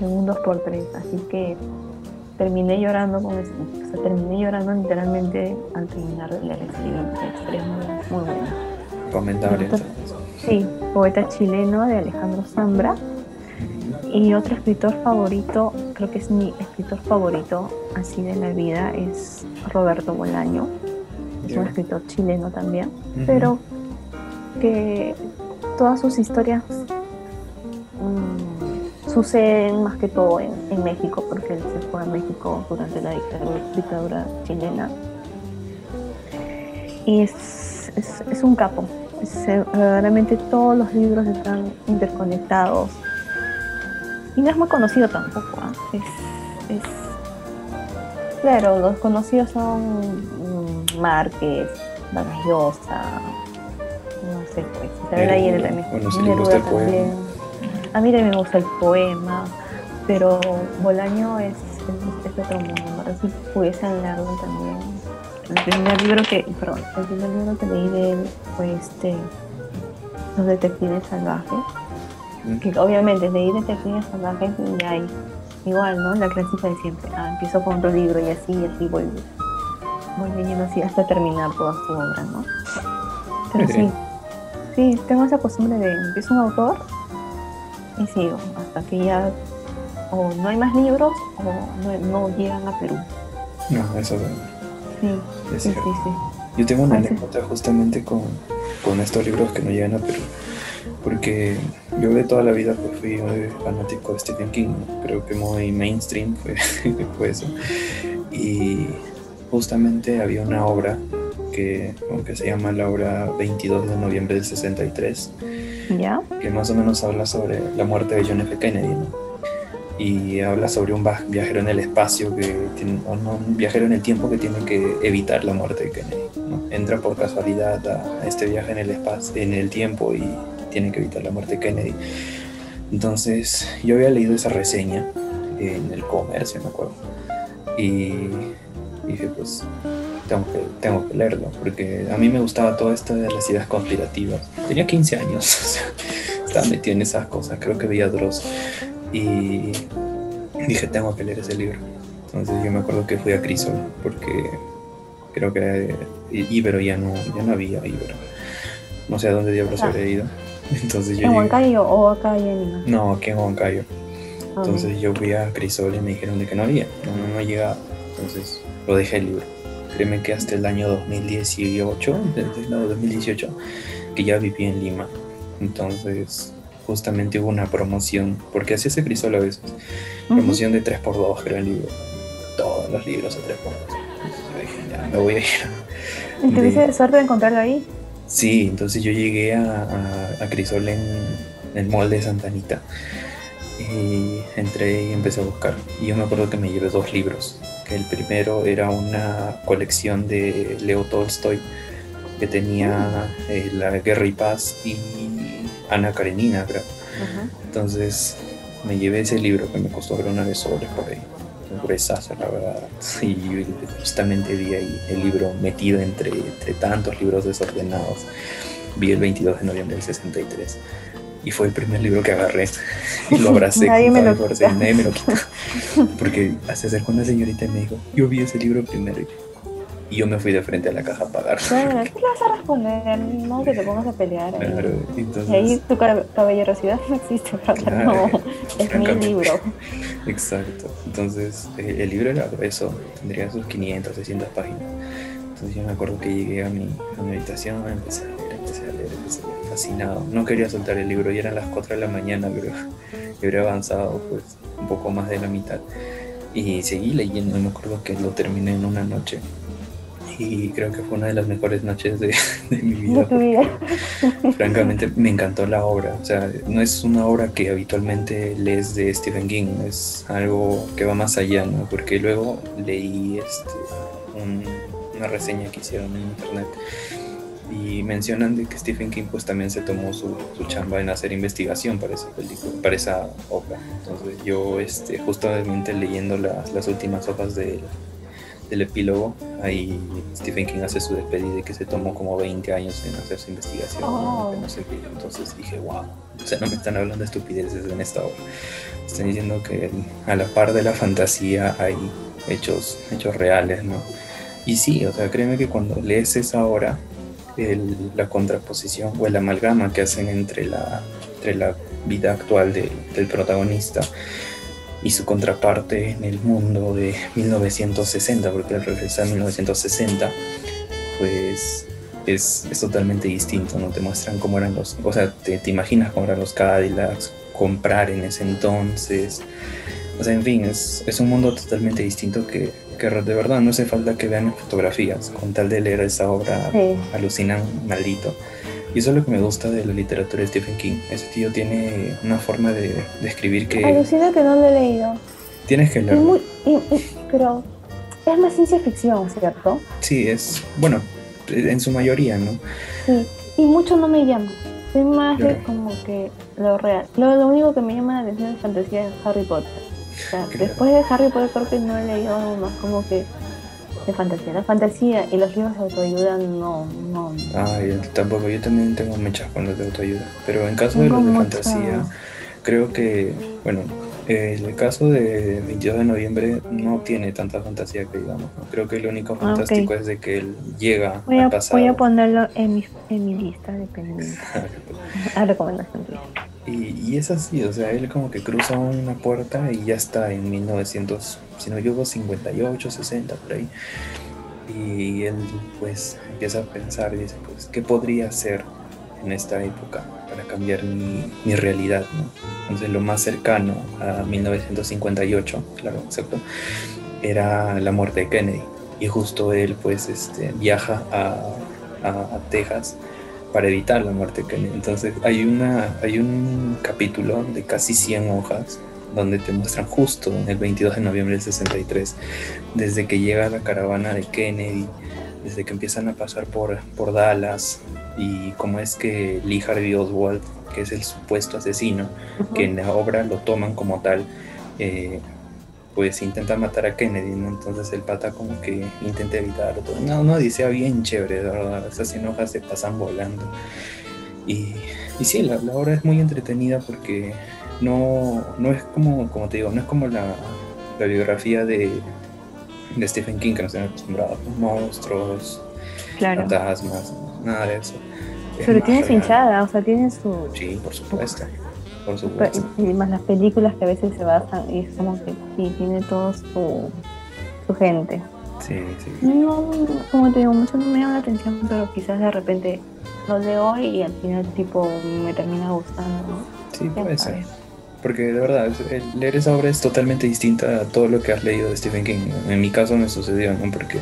en un 2x3, así que terminé llorando con eso. O sea, terminé llorando literalmente al terminar de leer ese libro, porque es muy, muy. Recomendable. Sí, poeta chileno de Alejandro Zambra y otro escritor favorito, creo que es mi escritor favorito así de la vida, es Roberto Bolaño. Es un escritor chileno también, pero que todas sus historias mm, suceden más que todo en, México, porque él se fue a México durante la dictadura, chilena. Y es, es un capo. realmente todos los libros están interconectados y no es muy conocido tampoco. ¿ah? Es, es, Claro, los conocidos son mm, Márquez, Vargas Bueno, gusta el poema. A mí también me gusta el poema, pero Bolaño es, es, otro mundo. Si pudiesen leerlo también. El primer libro que, perdón, el primer libro que leí de él fue este Los Detectives Salvajes que obviamente leí Detectives Salvajes y hay igual, ¿no? La clásica de siempre. Ah, empiezo con otro libro y así, y así voy, voy leyendo así hasta terminar toda su obra, ¿no? Pero sí, sí, tengo esa costumbre de empiezo un autor y sigo hasta que ya o no hay más libros o no, llegan a Perú. No, eso es Sí, sí, sí, sí, Yo tengo una anécdota justamente con, con estos libros que no llegan a Perú porque yo de toda la vida pues, fui muy fanático de Stephen King, creo que muy mainstream fue, fue, eso. Y justamente había una obra que, aunque se llama la obra 22 de noviembre del 63, ¿Ya? que más o menos habla sobre la muerte de John F. Kennedy. Y habla sobre un viajero en el espacio, que tiene, un viajero en el tiempo que tiene que evitar la muerte de Kennedy. Entra por casualidad a, a este viaje en el espacio, en el tiempo y tiene que evitar la muerte de Kennedy. Entonces, yo había leído esa reseña en el comercio, me acuerdo. Y dije, pues, tengo que, tengo que leerlo, porque a mí me gustaba todo esto de las ideas conspirativas. Tenía 15 años, o sea, estaba metido en esas cosas, creo que veía Dross. Y dije, tengo que leer ese libro. Entonces yo me acuerdo que fui a Crisol, porque creo que Ibero ya no, ya no había Ibero. No sé a dónde diablos ah. habría ido. Entonces yo ¿En Huancayo o acá en No, aquí en Huancayo. Entonces yo fui a Crisol y me dijeron de que no había, no, no, no llegaba. Entonces lo dejé el libro. Créeme que hasta el año 2018, desde el 2018, que ya viví en Lima. Entonces justamente hubo una promoción, porque así hace Crisol a veces. Promoción de 3x2 creo el libro. Todos los libros a 3x2. Entonces yo dije, ya, me voy a ir. ¿Y tuviste suerte de encontrarlo ahí? Sí, entonces yo llegué a, a, Crisol en, el molde de Santa Anita y entré y empecé a buscar. Y yo me acuerdo que me llevé dos libros, que el primero era una colección de Leo Tolstoy que tenía eh, La Guerra y Paz y Ana Karenina, creo. Entonces me llevé ese libro que me costó una de soles por ahí gruesazo, la verdad. Y justamente vi ahí el libro metido entre, entre tantos libros desordenados. Vi el 22 de noviembre del 63 y fue el primer libro que agarré y lo abracé. nadie, me lo nadie me lo quitó. Porque se acercó una señorita y me dijo, yo vi ese libro primero. Y yo me fui de frente a la caja a pagar. Bueno, ¿qué le vas a responder? No que te pongas a pelear. Claro, entonces... Y ahí tu caballerosidad no existe, claro, no, es mi libro. Exacto. Entonces, eh, el libro era grueso, tendría sus 500, 600 páginas. Entonces yo me acuerdo que llegué a mi, a mi habitación, empecé a leer, empecé a leer, empecé a leer, fascinado. No quería soltar el libro, y eran las 4 de la mañana, pero yo habría avanzado pues un poco más de la mitad. Y seguí leyendo, me acuerdo que lo terminé en una noche y creo que fue una de las mejores noches de, mi vida. francamente me encantó la obra. O sea, no es una obra que habitualmente lees de Stephen King, es algo que va más allá, ¿no? Porque luego leí este, una reseña que hicieron en internet y mencionan de que Stephen King pues también se tomó su, su chamba en hacer investigación para esa película, para esa obra. Entonces yo este, justamente leyendo las, las últimas hojas de, del epílogo, ahí Stephen King hace su despedida de que se tomó como 20 años en hacer su investigación. ¿no? Oh. Que no sé qué. Entonces dije, wow, o sea, no me están hablando de estupideces en esta obra. Están diciendo que a la par de la fantasía hay hechos, hechos reales, ¿no? Y sí, o sea, créeme que cuando lees esa obra, el- la contraposición o el amalgama que hacen entre la, entre la vida actual de- del protagonista y su contraparte en el mundo de 1960, porque él regresa a 1960, pues es, es totalmente distinto, ¿no? Te muestran cómo eran los, o sea, te, te imaginas cómo eran los Cadillacs, comprar en ese entonces, o sea, en fin, es, es un mundo totalmente distinto que, que de verdad no hace falta que vean fotografías, con tal de leer esa obra Sí. alucinan maldito. Y eso es lo que me gusta de la literatura de Stephen King. Ese tío tiene una forma de, de escribir que Alucina que no lo he leído. tienes que leerlo. muy- y- y- pero es más ciencia ficción, ¿cierto? Sí, es, bueno, en su mayoría, ¿no? Sí. Y mucho no me llama. Soy más de Claro. como que lo real. Lo, lo único que me llama la atención es fantasía es Harry Potter. O sea, después de Harry Potter creo que no he leído algo más como que de fantasía. La fantasía y los libros de autoayuda no, no. Ah, yo tampoco, yo también tengo mechas con los de autoayuda. Pero en caso de Tengo los de fantasía, creo que, bueno, el caso de 22 de noviembre no tiene tanta fantasía que digamos. ¿no? Creo que lo único Ah, fantástico es de que él llega Voy a, al pasado. voy a ponerlo en mi, en mi lista de pendientes. A recomendación tuya. Y, y es así, o sea, él como que cruza una puerta y ya está en 1900, si no equivoco, 58, 60, por ahí. Y él pues empieza a pensar y dice, pues, ¿qué podría hacer en esta época para cambiar mi, mi realidad? ¿no? Entonces lo más cercano a 1958, claro, exacto, era la muerte de Kennedy. Y justo él pues este, viaja a, a, a Texas para evitar la muerte de Kennedy. Entonces hay, una, hay un capítulo de casi 100 hojas donde te muestran justo el 22 de noviembre del 63, desde que llega la caravana de Kennedy, desde que empiezan a pasar por, por Dallas y cómo es que Lee Harvey Oswald, que es el supuesto asesino, que en la obra lo toman como tal, eh, pues intenta matar a Kennedy, ¿no? Entonces el pata como que intenta evitarlo. Todo. No, no, dice bien chévere, de verdad. Esas 100 hojas se pasan volando. Y, y sí, la, la obra es muy entretenida porque no, no es como, como te digo, no es como la, la biografía de, de Stephen King que nos tienen acostumbrados. Monstruos, Claro. fantasmas, nada de eso. Es Pero tiene hinchada, o sea, tiene su. Sí, por supuesto. Por supuesto. Y más las películas que a veces se basan y es como que sí, tiene todo su, su gente. Sí, sí. No, como te digo, mucho no me llama la atención, pero quizás de repente lo leo y al final tipo me termina gustando. Sí, puede ser. Porque de verdad, leer esa obra es totalmente distinta a todo lo que has leído de Stephen King. En mi caso me sucedió, ¿no? Porque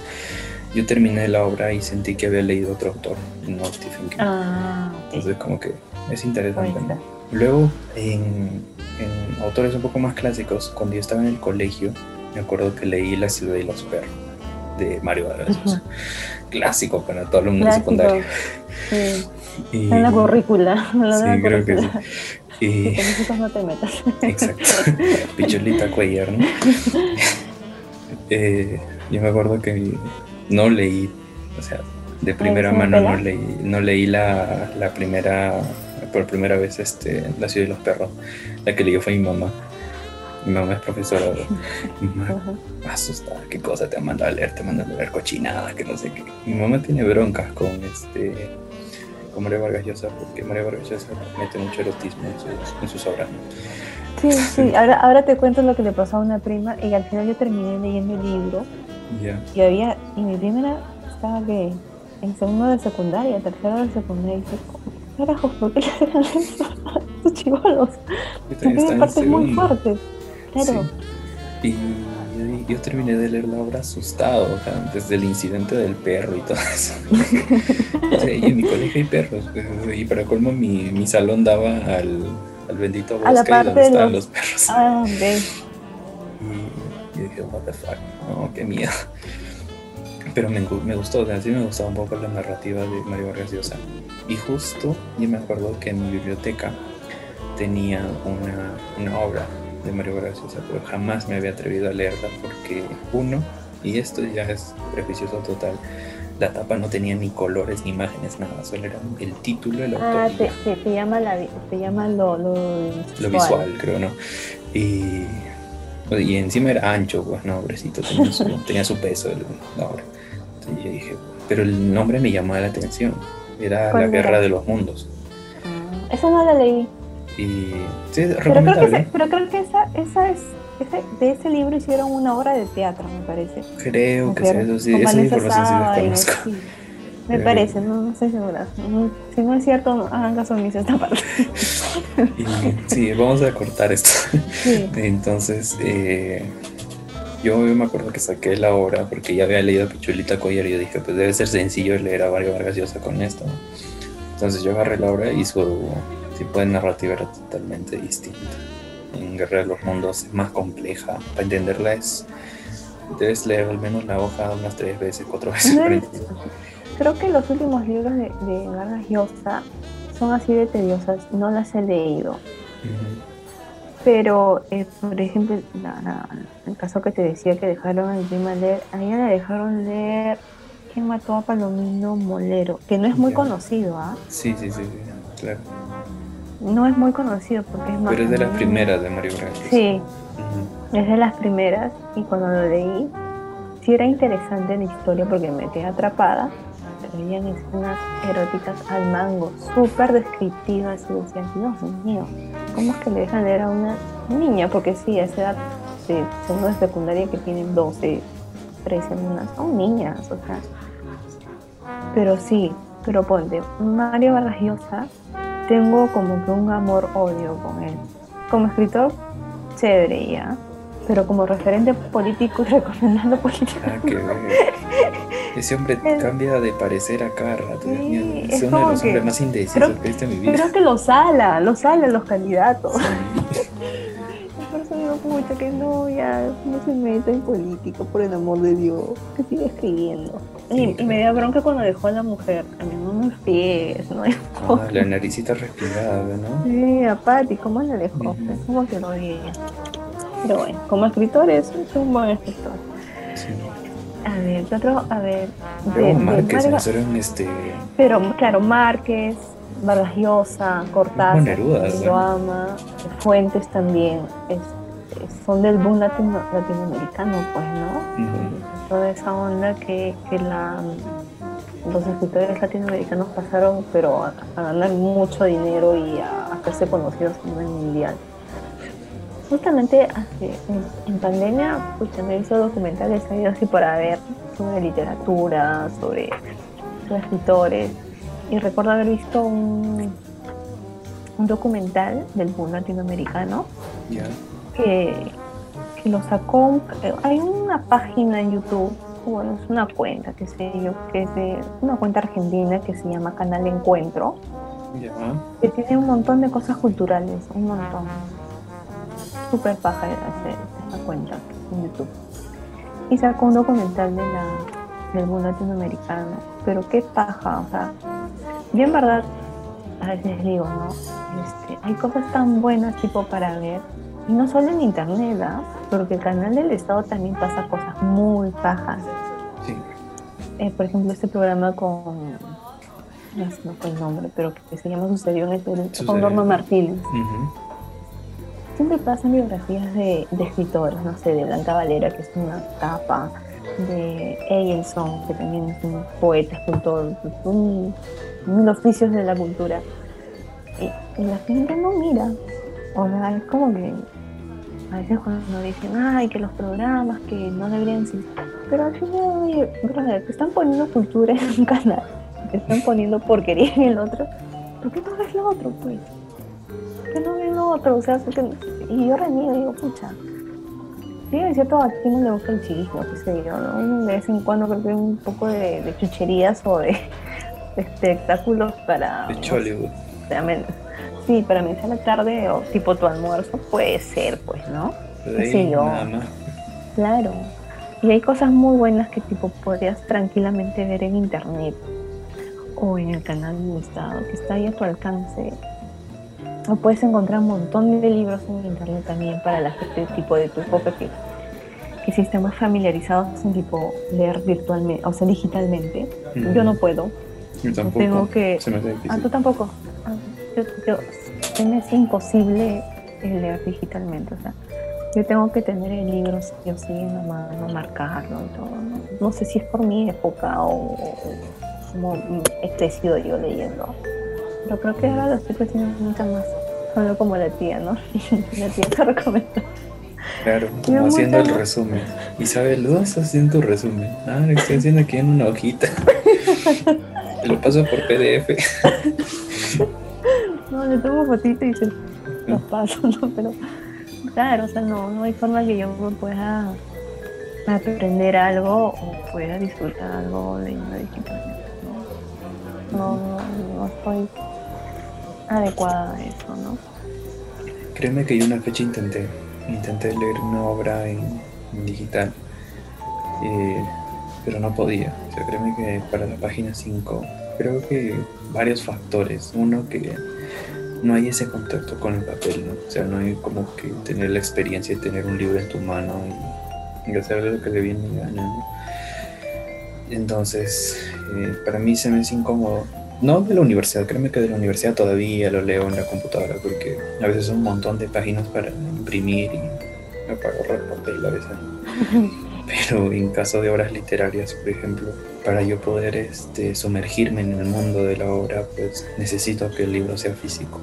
yo terminé la obra y sentí que había leído otro autor, no Stephen King. Ah. Entonces como que es interesante. ¿no? Luego, en, en autores un poco más clásicos, cuando yo estaba en el colegio, me acuerdo que leí La ciudad y los perros, de Mario Vargas. Clásico para todo alumno de Clásico. secundaria. Sí, Y- está en la currícula. en la Sí, creo que sí. Y, con esos no te metas. Exacto. Picholita Cuellar, ¿no? Eh, yo me acuerdo que no leí, o sea, de primera ¿es una mano no leí, no leí la, la primera, por primera vez este, La ciudad de los perros. La que leyó fue mi mamá. Mi mamá es profesora. Mi mamá asustada, qué cosa te manda a leer, te manda a leer cochinada, que no sé qué. Mi mamá tiene broncas con este con María Vargas Llosa, porque María Vargas Llosa mete mucho erotismo en sus, en sus obras. ¿no? Sí, sí, ahora, ahora te cuento lo que le pasó a una prima y al final yo terminé leyendo el libro Ya. y había, y mi primera estaba que en segundo de secundaria, tercero de secundaria, y dice, "¿Cómo carajos, ¿por qué le hacen eso a estos chivolos? Yo también Tiene estaba en partes muy segundo. fuertes. Claro. Sí. Y yo, yo terminé de leer la obra asustado, o sea, desde el incidente del perro y todo eso. Sea, y en mi colegio hay perros, pues, y para colmo mi, mi salón daba al, al bendito A la bosque parte donde de estaban los- los perros. Ah, ok. Y yo dije, what the fuck, no, qué miedo. Pero me, me gustó, o sea, sí me gustaba un poco la narrativa de Mario Vargas Llosa. Y justo, yo me acuerdo que en mi biblioteca tenía una, una obra de Mario Vargas Llosa, pero jamás me había atrevido a leerla porque, uno, y esto ya es prejuicioso total, la tapa no tenía ni colores ni imágenes, nada, solo era el título, el autor. Ah, te, te, te llama, la, te llama lo, lo, lo visual, creo, ¿no? Y, y encima era ancho, pues, no, pobrecito, tenía su, tenía su peso la obra. Entonces yo dije, pero el nombre me llamó la atención, era ¿Cuál La Guerra era? de los Mundos. Ah, Esa no la leí. Y sí, Pero creo que, ese- pero creo que esa, esa es, ese- de ese libro hicieron una obra de teatro, me parece. Creo que sí, esa información sí la Saba y conozco. Me parece, no, no estoy segura. Si no es cierto, no hagan caso omiso esta parte. Y sí, vamos a cortar esto. Sí. Entonces, eh, yo me acuerdo que saqué la obra porque ya había leído Pichulita Collar y yo dije, pues debe ser sencillo leer a Mario Vargas Llosa con esto. ¿no? Entonces yo agarré la obra y su tipo de narrativa era totalmente distinta. En Guerra de los Mundos es más compleja. Para entenderla es, debes leer al menos la hoja unas tres veces, cuatro veces. No es-. Creo que los últimos libros de, de Vargas Llosa son así de tediosas, no las he leído. Pero, eh, por ejemplo, la- la- el caso que te decía que dejaron a mi prima leer, a ella le dejaron leer ¿Quién mató a Palomino Molero? Que no es muy conocido, ¿ah? Sí, sí, sí, sí, claro. No es muy conocido porque es más... Pero es de las primeras de Mario Vargas. Sí, es de las primeras y cuando lo leí sí era interesante la historia porque me quedé atrapada. Veían escenas eróticas al mango, súper descriptivas y decía, Dios mío, ¿cómo es que le dejan leer a una niña? Porque sí, a esa edad de segundo de secundaria que tienen 12, 13 años, son niñas, o sea. Pero sí, pero ponte, Mario Vargas Llosa, tengo como que un amor-odio con él. Como escritor, chévere ya, pero como referente político y recomendando política. Ah, qué. Ese hombre cambia de parecer a cada rato. Sí, es es uno de los hombres más indecisos creo- que he visto en mi vida. Creo que los ala, los ala los candidatos. Sí. Por eso digo, pucha, que no, ya no se meta en política, por el amor de Dios, que siga escribiendo. Sí, Y, y me dio bronca cuando dejó a la mujer, a mí no me fríes, ¿no? Ah, la naricita respingada, ¿no? Sí, a Patti, ¿cómo la dejó? Ujú. Es como que lo odié. Pero bueno, como escritor es, un buen escritor. Sí. A ver, ¿qué otro? A ver, de- Luego de Márquez, Vargas- hicieron este. Pero claro, Márquez, Vargas Llosa, Cortázar, Neruda, quien ¿no? lo ama, Fuentes también, es- son del boom latino- latinoamericano, pues, ¿no? Toda esa onda que, que la, los escritores latinoamericanos pasaron, pero a, a ganar mucho dinero y a, a hacerse conocidos a nivel mundial. Justamente hace, en, en pandemia, pues me hizo documentales ahí así para ver sobre literatura, sobre, sobre escritores. Y recuerdo haber visto un, un documental del boom latinoamericano Ya. que, que lo sacó. hay una página en YouTube, bueno, es una cuenta, que sé yo, que es de una cuenta argentina que se llama Canal Encuentro, Ya. que tiene un montón de cosas culturales, un montón. Súper paja ese- esa cuenta en YouTube. Y sacó un documental de la, del mundo latinoamericano. Pero qué paja, o sea, yo en verdad a veces digo, ¿no? Este, hay cosas tan buenas tipo para ver. Y no solo en internet, ¿ah? Porque el canal del Estado también pasa cosas muy pajas. Sí. Eh, por ejemplo, este programa con. No sé, no fue el nombre, pero que se llama Sucedió en el Perú, con Norma Martínez. Siempre pasan biografías de, de escritores, no sé, de Blanca Valera, que es una tapa, de Egilson, que también es un poeta, escultor, un, mil oficios de la cultura. Y, la gente no mira. O sea, es como que a veces cuando dicen, ay, que los programas que no deberían ser. Pero al final, brother, te están poniendo cultura en un canal, te están poniendo porquería en el otro. ¿Por qué no ves lo otro, pues? ¿Por qué no ves otro? O sea, porque- y yo reniego, digo, pucha. Sí, es cierto, a ti no le gusta el chisme, qué sé yo, ¿no? De vez en cuando creo que hay un poco de, de chucherías o de, de espectáculos para... De Chollywood. sé, amen- Sí, para mí la tarde o tipo tu almuerzo puede ser, pues, ¿no? De ahí yo. Claro. Y hay cosas muy buenas que tipo podrías tranquilamente ver en internet o en el canal del Estado, que está ahí a tu alcance. O puedes encontrar un montón de libros en internet también para la gente tipo de tu época que, que sí están más familiarizados en tipo leer virtualmente, o sea, digitalmente. Yo no puedo. Yo tampoco. Tengo que... Se me hace. Ah, tú tampoco. Ah, yo, yo, se me es imposible leer digitalmente, o sea, yo tengo que tener el libro sí o sí en la mano, marcarlo y todo. No, no sé si es por mi época o, o como he crecido yo leyendo. Pero creo que ahora lo estoy creciendo mucho más. Solo como la tía, ¿no? la tía te recomienda. Claro, como haciendo el resumen. Isabel, ¿dónde estás haciendo tu resumen? Ah, lo estoy haciendo aquí en una hojita. Te lo paso por PDF. No, le tomo fotito y se los paso, ¿no? Pero claro, o sea, no, no hay forma que yo me pueda aprender algo o pueda disfrutar algo leyendo digitalmente. No, no, no, no estoy adecuada a eso, ¿no? Créeme que yo una fecha intenté. Intenté leer una obra en, digital. eh, pero no podía. O sea, créeme que para la página 5 creo que varios factores. Uno que no hay ese contacto con el papel, ¿no? O sea, no hay como que tener la experiencia de tener un libro en tu mano y, y hacer lo que le viene en gana, ¿no? Entonces, eh, para mí se me hace incómodo. No de la universidad, créeme que de la universidad todavía lo leo en la computadora porque a veces son un montón de páginas para imprimir y para ahorrar papel a veces. Pero en caso de obras literarias, por ejemplo, para yo poder este, sumergirme en el mundo de la obra, pues necesito que el libro sea físico.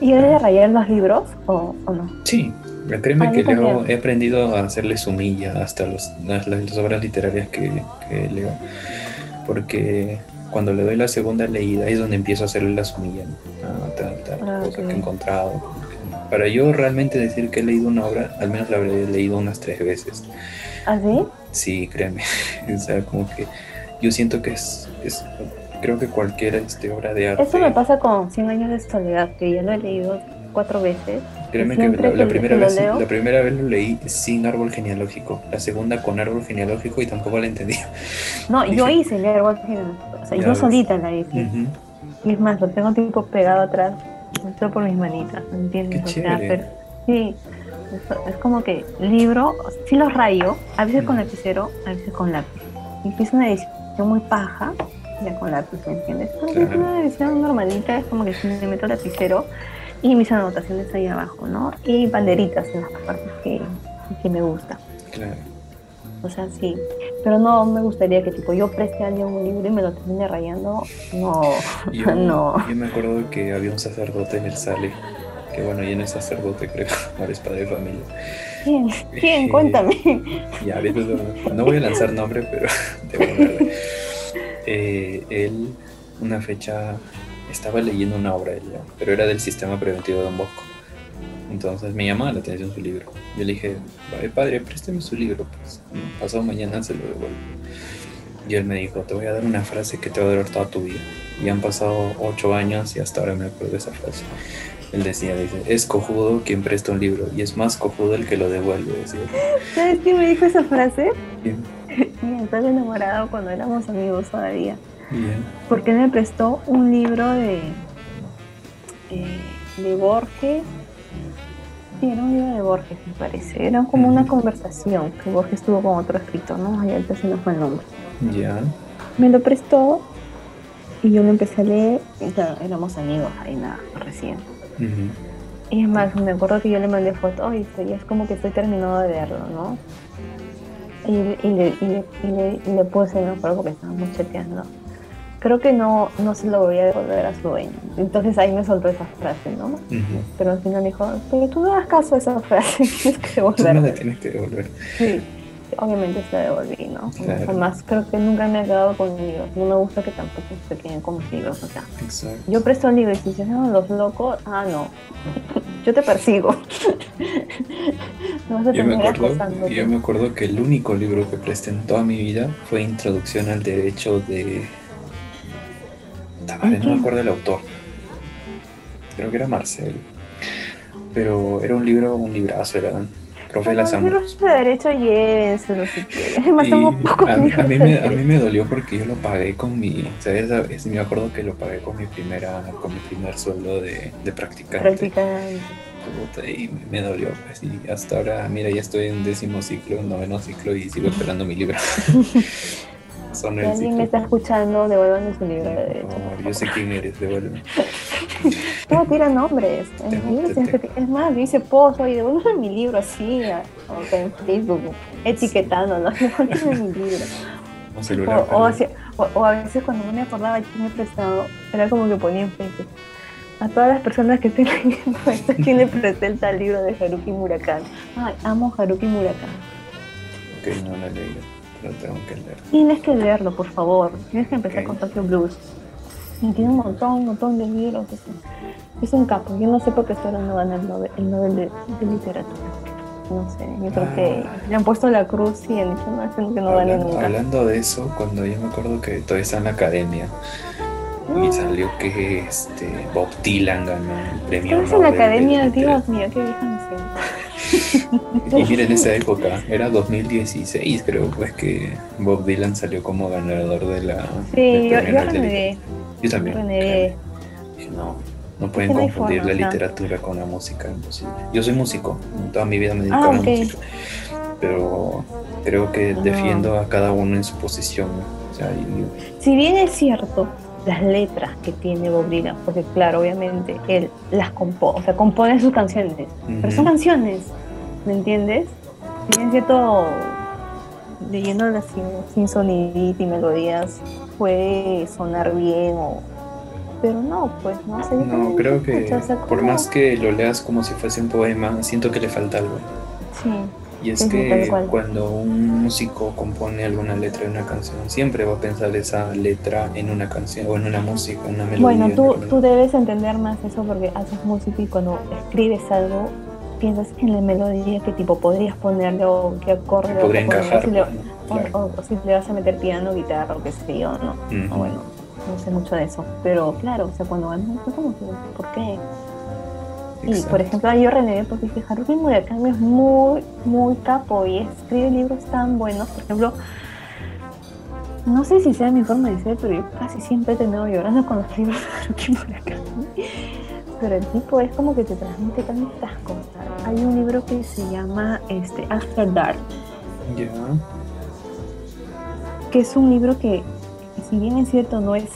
¿Y eres de rayar los libros o, o no? Sí, créeme Ah, que leo, he aprendido a hacerle sumilla hasta los, las, las obras literarias que, que leo, porque cuando le doy la segunda leída es donde empiezo a hacerle la sumilla, ¿no? Ah, tal, tal, Ah, cosa que he encontrado. Para yo realmente decir que he leído una obra, al menos la habré leído unas tres veces. ¿Así? Sí, créeme. o sea, como que yo siento que es, es creo que cualquier este, obra de arte. Eso me pasa con 100 años de soledad, que ya lo he leído cuatro veces. Créeme que la, la que- primera vez, leo- la primera vez lo leí sin árbol genealógico, la segunda con árbol genealógico y tampoco la entendí. No, yo Dije- hice el árbol genealógico, O sea, yo ves. solita la hice. Ujú. Y es más, lo tengo tipo pegado atrás, hecho por mis manitas, ¿me entiendes? Qué O sea, pero- sí, es, es como que libro, sí los rayo, a veces con Mm. lapicero, a veces con lápiz. Y si es una edición muy paja, ya con lápiz, ¿me entiendes? Pero si es Claro. una edición normalita, es como que sí me meto lapicero y mis anotaciones ahí abajo, ¿no? Y banderitas en las partes que, que me gusta. Claro. O sea, sí. Pero no me gustaría que tipo yo preste a alguien un libro y me lo termine rayando. No, Yo, no. yo me acuerdo que había un sacerdote en el Sale, que bueno, ya no es sacerdote, creo, ahora es padre de familia. ¿Quién? ¿Quién? Eh, Cuéntame. Ya, no voy a lanzar nombre, pero hablar. Eh, él, una fecha, estaba leyendo una obra, él, ¿no? pero era del sistema preventivo de Don Bosco. Entonces me llamaba la atención su libro. Yo le dije, "Ay, padre, présteme su libro, pues pasado mañana se lo devuelvo. Y él me dijo, te voy a dar una frase que te va a durar toda tu vida. Y han pasado ocho años y hasta ahora me acuerdo de esa frase. Él decía, dice, es cojudo quien presta un libro y es más cojudo el que lo devuelve. Decía. ¿Sabes quién me dijo esa frase? Y- Mi enamorado cuando éramos amigos todavía. Bien. Porque me prestó un libro de, eh, de Borges. Sí, era un libro de Borges, me parece. Era como una conversación que Borges tuvo con otro escritor, ¿no? Ahí ahorita se nos fue el nombre. Ya. Me lo prestó y yo lo empecé a leer. claro, éramos amigos ahí nada, recién. Y es más, me acuerdo que yo le mandé foto y es como que estoy terminado de verlo, ¿no? Y, y le, y, le, y le- y le puse, me acuerdo porque estábamos chateando. Creo que no, no se lo voy a devolver a su dueño. Entonces ahí me soltó esa frase, ¿no? Pero al final dijo, pero tú no das caso a esa frase, tienes que Tú me la devolverla. tienes que devolver. Sí, obviamente se la devolví, ¿no? Claro. Además, creo que nunca me he quedado con libros. No me gusta que tampoco se queden con mis libros, o sea. Exacto. Yo presto un libro y si se hacen los locos, ah, no. Yo te persigo. no Yo me, acuerdo, yo me acuerdo que el único libro que presté en toda mi vida fue Introducción al Derecho de... Madre, no me acuerdo el autor. Creo que era Marcel. Pero era un libro, un librazo, era profe las amo. Los de derecho llévenselo si quieren. Y somos pocos a, a libros mí de me, a mí me dolió porque yo lo pagué con mi, ¿sabes? Es- Me acuerdo que lo pagué con mi primera, con mi primer sueldo de, de practicante. Practicante. Y me dolió, pues, y hasta ahora, mira, ya estoy en décimo ciclo, en noveno ciclo y sigo esperando mi libro. Son Si alguien me está escuchando, devuélvanme su libro de derecho. favor, yo sé quién eres, devuélveme. No, tira nombres. Es más, dice pozo y devuélveme mi libro así, o en Facebook, etiquetando, ¿no? Devuélveme mi libro. Un celular. O, o, o- o a veces cuando no me acordaba quién me prestado, era como que ponía en Facebook. A todas las personas que estén leyendo esto, ¿quién le presté el tal libro de Haruki Murakami? Ay, amo Haruki Murakami. Ok, no lo he pero tengo que leer. Tienes que leerlo, por favor. Tienes que empezar Ok. con Tokyo Blues. Y tiene un montón, un montón de libros. Es un, es un capo. Yo no sé por qué ahora no gana el Nobel, el Nobel de, de literatura. No sé, yo creo que Ah. le han puesto la cruz y han dicho, no, que no gane nunca. hablando de eso, cuando yo me acuerdo que todavía está en la academia y Mm. salió que este Bob Dylan ganó el premio Estás en la academia. Dios mío, qué vieja. Y mira, en esa época, era 2016 creo, pues que Bob Dylan salió como ganador de la... Sí, yo, yo. Yo también. Dije, No, no pueden no confundir forma, la o sea. literatura con la música. Yo soy músico, toda mi vida me dedico Ah, a la ok. música, pero creo que Ah. defiendo a cada uno en su posición. O sea, y- Si bien es cierto, las letras que tiene Bob Dylan, porque claro, obviamente él las compone, o sea, compone sus canciones, pero son canciones, ¿me entiendes? Es cierto, leyéndolas sin, sin sonidito y melodías puede sonar bien o... Pero no, pues no sé. No, creo que pucha, o sea, por más que lo leas como si fuese un poema, siento que le falta algo. Sí, Y es que cuando un músico compone alguna letra de una canción, siempre va a pensar esa letra en una canción o en una música, en una melodía. Bueno, tú, tú debes entender más eso porque haces música y cuando escribes algo piensas en la melodía que tipo podrías ponerle o qué acorde podría poner, encajar. si le- o, Claro. o- o si le vas a meter piano, guitarra o qué sé yo, ¿no? O bueno, no sé mucho de eso, pero claro, o sea, cuando van, como que, ¿por qué? Y por ejemplo, yo renegué porque dije, Haruki Murakami es muy, muy capo y escribe libros tan buenos. Por ejemplo, no sé si sea mi forma de ser, pero yo casi siempre he terminado llorando con los libros de Haruki Murakami. Pero el tipo es como que te transmite tantas cosas. Hay un libro que se llama este, After Dark, Ya. que es un libro que, si bien es cierto, no es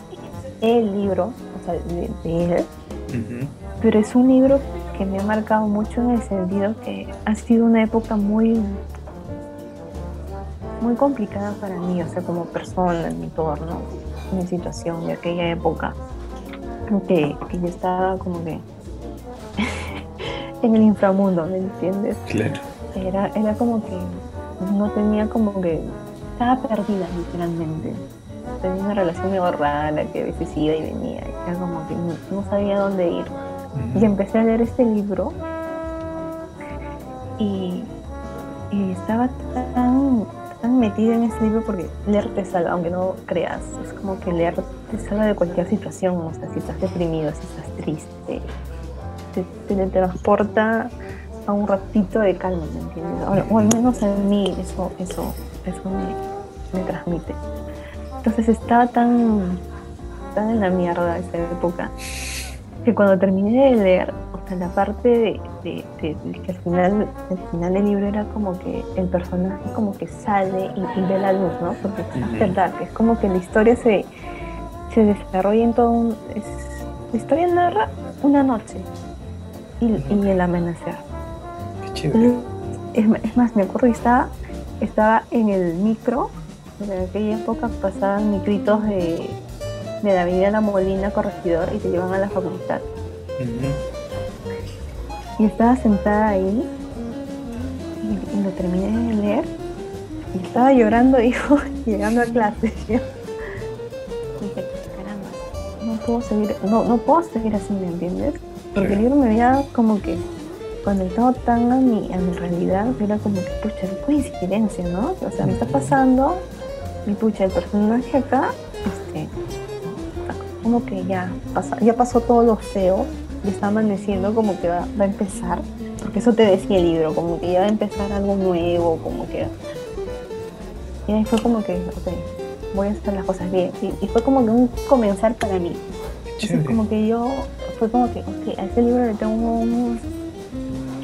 el libro, o sea, de, de él, pero es un libro que me ha marcado mucho en el sentido que ha sido una época muy muy complicada para mí, o sea, como persona, en mi entorno, en mi situación de aquella época, que, que yo estaba como que en el inframundo, ¿me entiendes? Claro. Era, era como que no tenía como que, estaba perdida literalmente. Tenía una relación medio rara que a veces iba y venía, era como que no, no sabía dónde ir. Y empecé a leer este libro y, y estaba tan, tan metida en ese libro porque leer te salva, aunque no creas, es como que leer te salva de cualquier situación, o sea, si estás deprimido, si estás triste, te teletransporta a un ratito de calma, ¿me entiendes? O, o al menos a mí eso, eso, eso me, me transmite. Entonces estaba tan, tan en la mierda esa época que cuando terminé de leer, o sea, la parte de, de- de- de que al final, al final del libro era como que el personaje como que sale y, y ve la luz, ¿no? Porque es verdad, es como que la historia se, se desarrolla en todo un... es- la historia narra una noche y, y el amanecer. Qué chévere. Es, es más, me acuerdo que estaba, estaba en el micro, en aquella época pasaban micritos de, de la avenida La Molina, Corregidor, y te llevan a la facultad. Y estaba sentada ahí, y, y lo terminé de leer, y estaba llorando, dijo, llegando a clase. Yo dije, caramba, no puedo seguir, no, no puedo seguir así, ¿me entiendes? Porque el libro me había como que conectado tan a mi, a mi realidad, era como que, pucha, qué coincidencia, ¿no? O sea, me está pasando, y pucha, el personaje acá, este, como que ya, pasa, ya pasó todo lo feo, y está amaneciendo, como que va, va a empezar. porque eso te decía el libro, como que iba a empezar algo nuevo, como que... Y ahí fue como que, ok, voy a hacer las cosas bien. Y, fue como que un comenzar para mí. Entonces, como que yo, fue como que, ok, a ese libro le tengo un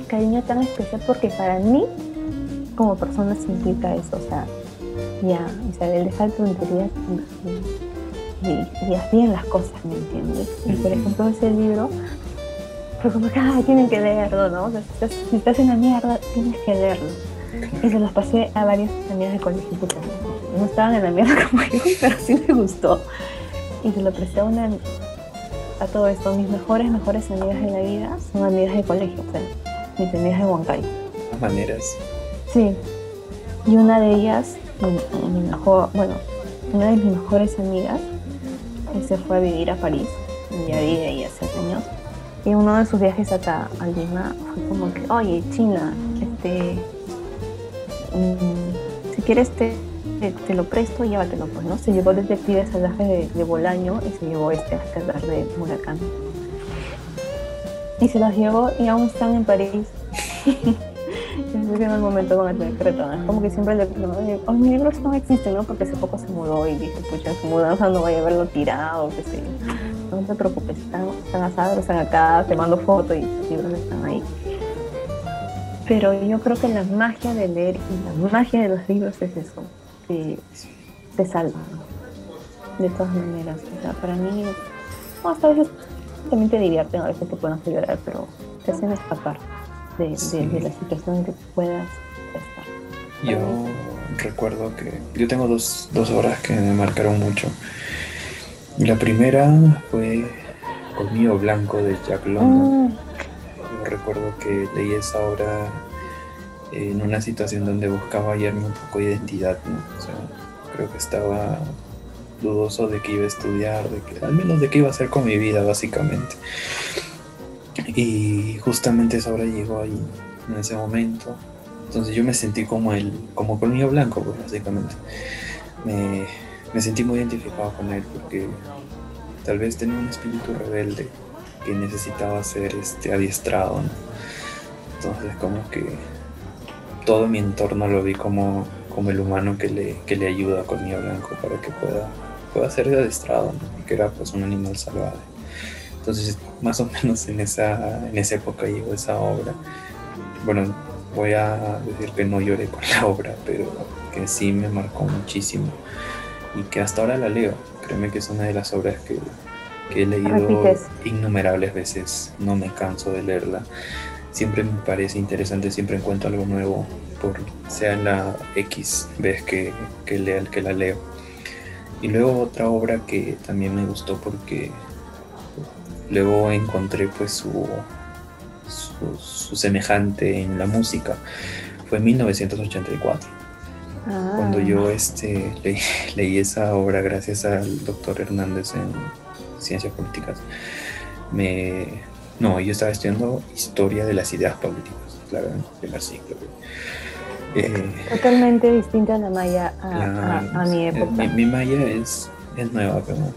cariño tan especial porque para mí, como persona, significa eso, o sea, ya, Isabel, deja tu tonterías y, y, bien las cosas, ¿me entiendes? Y por ejemplo, ese libro fue como que, ah, tienen que leerlo, ¿no? O sea, si, estás, si estás en la mierda, tienes que leerlo. Y se los pasé a varias amigas de colegio, puta. No estaban en la mierda como yo, pero sí me gustó. Y se lo presté a una, a todo esto. Mis mejores, mejores amigas de la vida son amigas de colegio, o sea, mis amigas de Huancayo. maneras. Sí. Y una de ellas, mi, mejor, bueno, una de mis mejores amigas, se fue a vivir a París. Ya vive ahí hace años y uno de sus viajes acá a Lima fue como que, oye, China, este, mm, si quieres te, te, lo presto, llévatelo, pues, ¿no? Se llevó detectives salvajes de, de Bolaño y se llevó este hasta de Huracán. Y se los llevó y aún están en París. Yo en el momento con el tener que retornar. Es como que siempre le digo, oh, mi libro no existe, ¿no? Porque hace poco se mudó y dije, pucha, su mudanza no vaya a verlo tirado, qué sé no te preocupes, están, están asados, están acá, te mando fotos y los libros están ahí. Pero yo creo que la magia de leer y la magia de los libros es eso, que te salva, de todas maneras. O sea, para mí, a veces también te divierten, a veces te pueden hacer llorar, pero te hacen escapar de, de, la situación que puedas estar. Yo recuerdo que yo tengo dos, dos obras que me marcaron mucho. La primera fue Colmillo Blanco de Jack London. Yo recuerdo que leí esa obra en una situación donde buscaba hallarme un poco de identidad, creo que estaba dudoso de que iba a estudiar, de que, al menos de qué iba a hacer con mi vida, básicamente. Y justamente esa obra llegó ahí, en ese momento. Entonces yo me sentí como el, como colmillo blanco, pues, básicamente. Me, me sentí muy identificado con él porque tal vez tenía un espíritu rebelde que necesitaba ser este, adiestrado. Entonces como que todo mi entorno lo vi como, como el humano que le, que le ayuda con mi blanco para que pueda, pueda ser adiestrado y que era pues un animal salvaje. Entonces más o menos en esa, en esa época llegó esa obra. Bueno, voy a decir que no lloré con la obra, pero que sí me marcó muchísimo y que hasta ahora la leo. Créeme que es una de las obras que, he leído innumerables veces, no me canso de leerla. Siempre me parece interesante, siempre encuentro algo nuevo, por sea la X vez que, que, lea, que la leo. Y luego otra obra que también me gustó porque luego encontré pues su, su, su semejante en la música fue 1984 cuando yo ah. este, leí, esa obra gracias al doctor Hernández en Ciencias Políticas, me... No, yo estaba estudiando historia de las ideas políticas, claro, en el primer ciclo. Eh, Totalmente distinta a la maya a, mi época. Mi, maya es, es nueva, pero...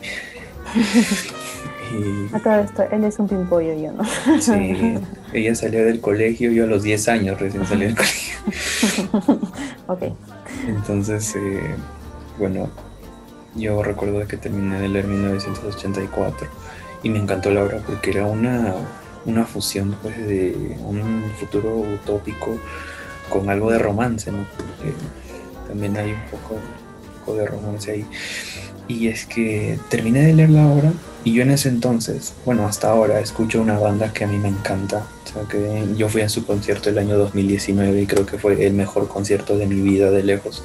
y, a todo esto, él es un pimpollo, yo no. Sí, ella salió del colegio, yo a los 10 años recién salí del colegio. ok. Entonces, eh, bueno, yo recuerdo que terminé de leer 1984 y me encantó la obra porque era una, una fusión pues, de un futuro utópico con algo de romance, ¿no? también hay un poco, poco de romance ahí. Y es que terminé de leer la obra y yo en ese entonces, bueno, hasta ahora escucho una banda que a mí me encanta. O sea, que yo fui a su concierto el año 2019 y creo que fue el mejor concierto de mi vida de lejos.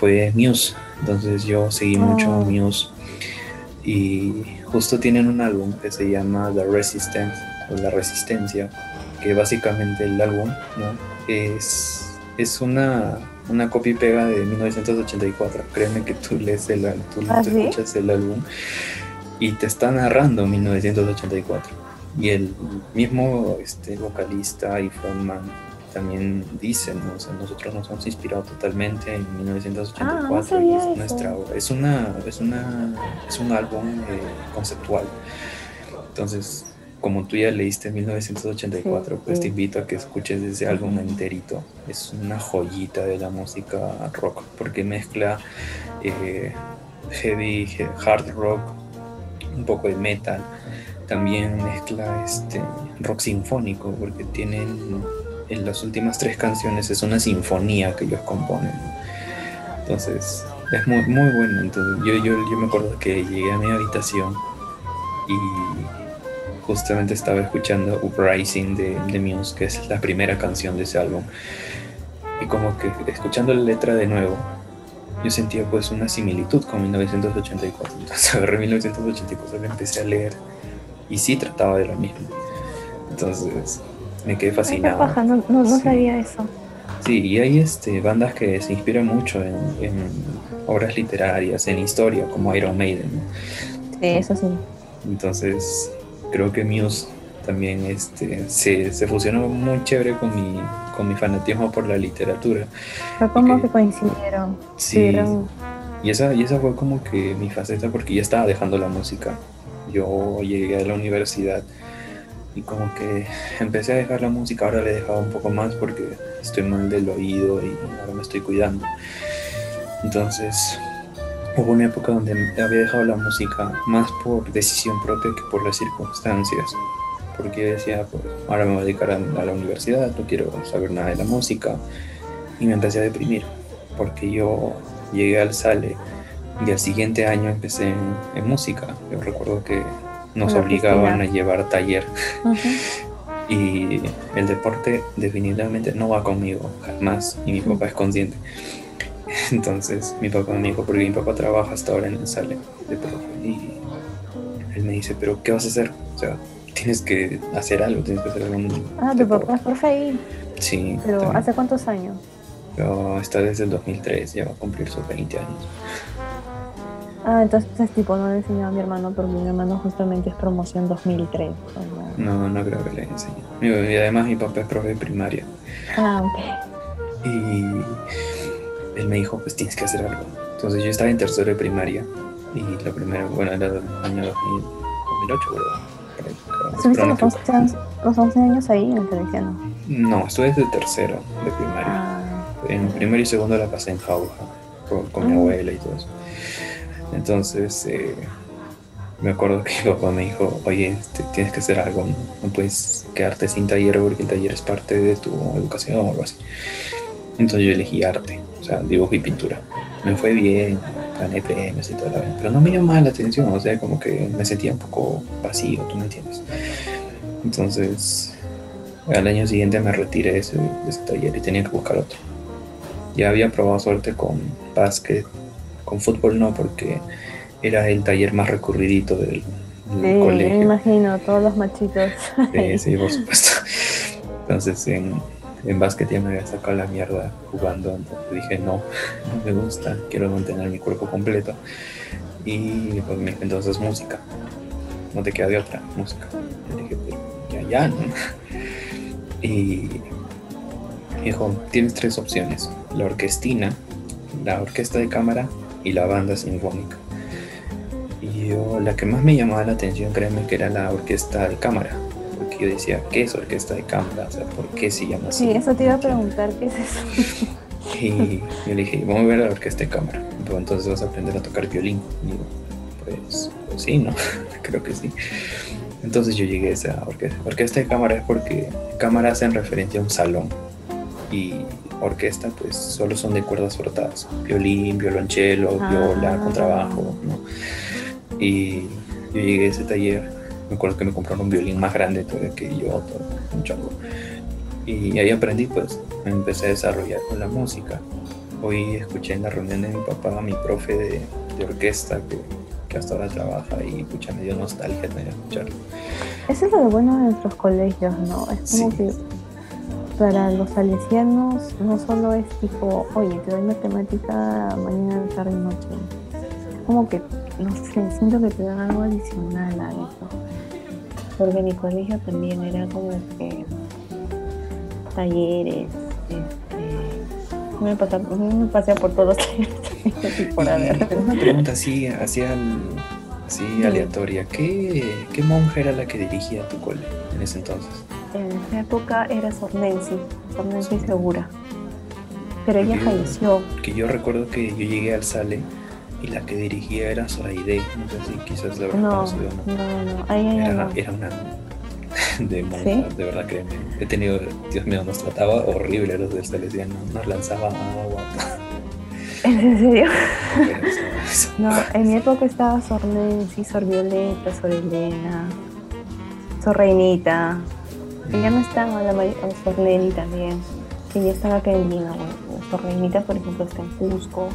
fue Muse. Entonces yo seguí mucho a oh. Muse. Y justo tienen un álbum que se llama The Resistance o La Resistencia, que básicamente el álbum ¿no? es, es una una copia y pega de 1984. Créeme que tú lees el tú ¿Ah, escuchas el álbum y te está narrando 1984. Y el mismo este, vocalista y frontman también dicen, o sea, nosotros nos hemos inspirado totalmente en 1984 ah, y es nuestra obra. Es una, es una, es un álbum eh, conceptual. Entonces, como tú ya leíste 1984, pues te invito a que escuches ese álbum enterito. Es una joyita de la música rock, porque mezcla eh, heavy, hard rock, un poco de metal. También mezcla este rock sinfónico, porque tienen en las últimas tres canciones es una sinfonía que ellos componen. Entonces, es muy, muy bueno. Entonces, yo, yo, yo me acuerdo que llegué a mi habitación y justamente estaba escuchando Uprising de, de Muse, que es la primera canción de ese álbum. Y como que escuchando la letra de nuevo, yo sentía pues una similitud con 1984. Entonces agarré 1984 y empecé a leer y sí trataba de lo mismo. Entonces me quedé fascinado. no, no, no sabía eso. Sí, y hay este, bandas que se inspiran mucho en, obras literarias, en historia, como Iron Maiden. Sí, eso sí. Entonces, creo que Muse también este, se, se fusionó muy chévere con mi, con mi fanatismo por la literatura. Fue como que, coincidieron. Sí. Y esa, y esa fue como que mi faceta porque ya estaba dejando la música. Yo llegué a la universidad y como que empecé a dejar la música, ahora le he dejado un poco más porque estoy mal del oído y ahora me estoy cuidando. Entonces hubo una época donde había dejado la música más por decisión propia que por las circunstancias. Porque decía, pues ahora me voy a dedicar a, la universidad, no quiero saber nada de la música. Y me empecé a deprimir, porque yo llegué al Sale y al siguiente año empecé en música. Yo recuerdo que nos obligaban a llevar taller. y el deporte definitivamente no va conmigo, jamás, y mi papá es consciente. Entonces mi papá me dijo, porque mi papá trabaja hasta ahora en el sale de profe, y él me dice, pero ¿qué vas a hacer? O sea, tienes que hacer algo, tienes que hacer algo. Ah, tu papá es profe ahí. Sí. Pero ¿hace cuántos años? está desde el 2003, ya va a cumplir sus 20 años. Ah, entonces tipo no le enseñó a mi hermano porque mi hermano justamente es promoción 2003. No, no creo que le enseñe. Y además mi papá es profe de primaria. Ah, ok. Y él me dijo, pues tienes que hacer algo. Entonces yo estaba en tercero de primaria y la primera, bueno, era el año 2008, creo. ¿Estuviste los 11, años, los 11 años ahí en el No, estuve desde tercero de primaria. Ah. En primero y segundo la pasé en Jauja con, mi ah. abuela y todo eso. Entonces, eh, me acuerdo que mi papá me dijo, oye, este, tienes que hacer algo, no, puedes quedarte sin taller porque el taller es parte de tu educación o algo así. Entonces yo elegí arte, o sea, dibujo y pintura. Me fue bien, gané premios y todo, pero no me llamaba la atención, o sea, como que me sentía un poco vacío, tú me entiendes. Entonces, al año siguiente me retiré de ese, de ese taller y tenía que buscar otro. Ya había probado suerte con básquet, con fútbol no, porque era el taller más recurridito del, colegio. Me imagino, todos los machitos. Sí, sí, por supuesto. Entonces en, en básquet ya me había sacado la mierda jugando, entonces dije no, no me gusta, quiero mantener mi cuerpo completo. Y pues entonces música, no te queda de otra, música. Y dije, pero ya, ya, ¿no? Y dijo, tienes tres opciones, la orquestina, la orquesta de cámara y la banda sinfónica. Y yo, la que más me llamaba la atención, créeme que era la orquesta de cámara, yo decía, ¿qué es orquesta de cámara? O sea, ¿por qué se llama así? Sí, eso te iba a preguntar, ¿qué es eso? y yo le dije, vamos a ver la orquesta de cámara, pero entonces vas a aprender a tocar violín. Y yo, pues, pues sí, ¿no? Creo que sí. Entonces yo llegué a esa orquesta. Orquesta de cámara es porque cámara hace en referencia a un salón. Y orquesta, pues solo son de cuerdas frotadas, violín, violonchelo, ah. viola, contrabajo, ¿no? Y yo llegué a ese taller, me acuerdo que me compraron un violín más grande que yo, todo, un chongo. Y ahí aprendí, pues, me empecé a desarrollar con la música. Hoy escuché en la reunión de mi papá a mi profe de, orquesta que, que, hasta ahora trabaja y pucha, me dio nostalgia tener escucharlo. Eso es lo bueno de nuestros colegios, ¿no? Es como que para los salesianos no solo es tipo, oye, te doy matemática mañana, tarde y noche. Es como que, no sé, siento que te dan algo adicional a eso. Porque mi colegio también era como que talleres, este, me, pasé, me pasé por todos los talleres por haber. Una pregunta así, hacían así aleatoria. ¿Qué, ¿Qué monja era la que dirigía tu cole en ese entonces? En esa época era Sornensi, Sornensi Segura. Pero ella falleció. Que yo recuerdo que yo llegué al Sale y la que dirigía era Zoraide. No sé si quizás la no, no. No, no, ahí era, no. era una de de verdad que he tenido, Dios mío, nos trataba horrible los del Salesiano, nos lanzaba agua. ¿En serio? no, en mi época estaba Sor Nancy, Sor Violeta, Sor Elena, Sor Reinita. Que ya no estaba la Sor Lenny también, que ya estaba acá en Lima. Bueno, Sor Reinita, por ejemplo, está en Cusco.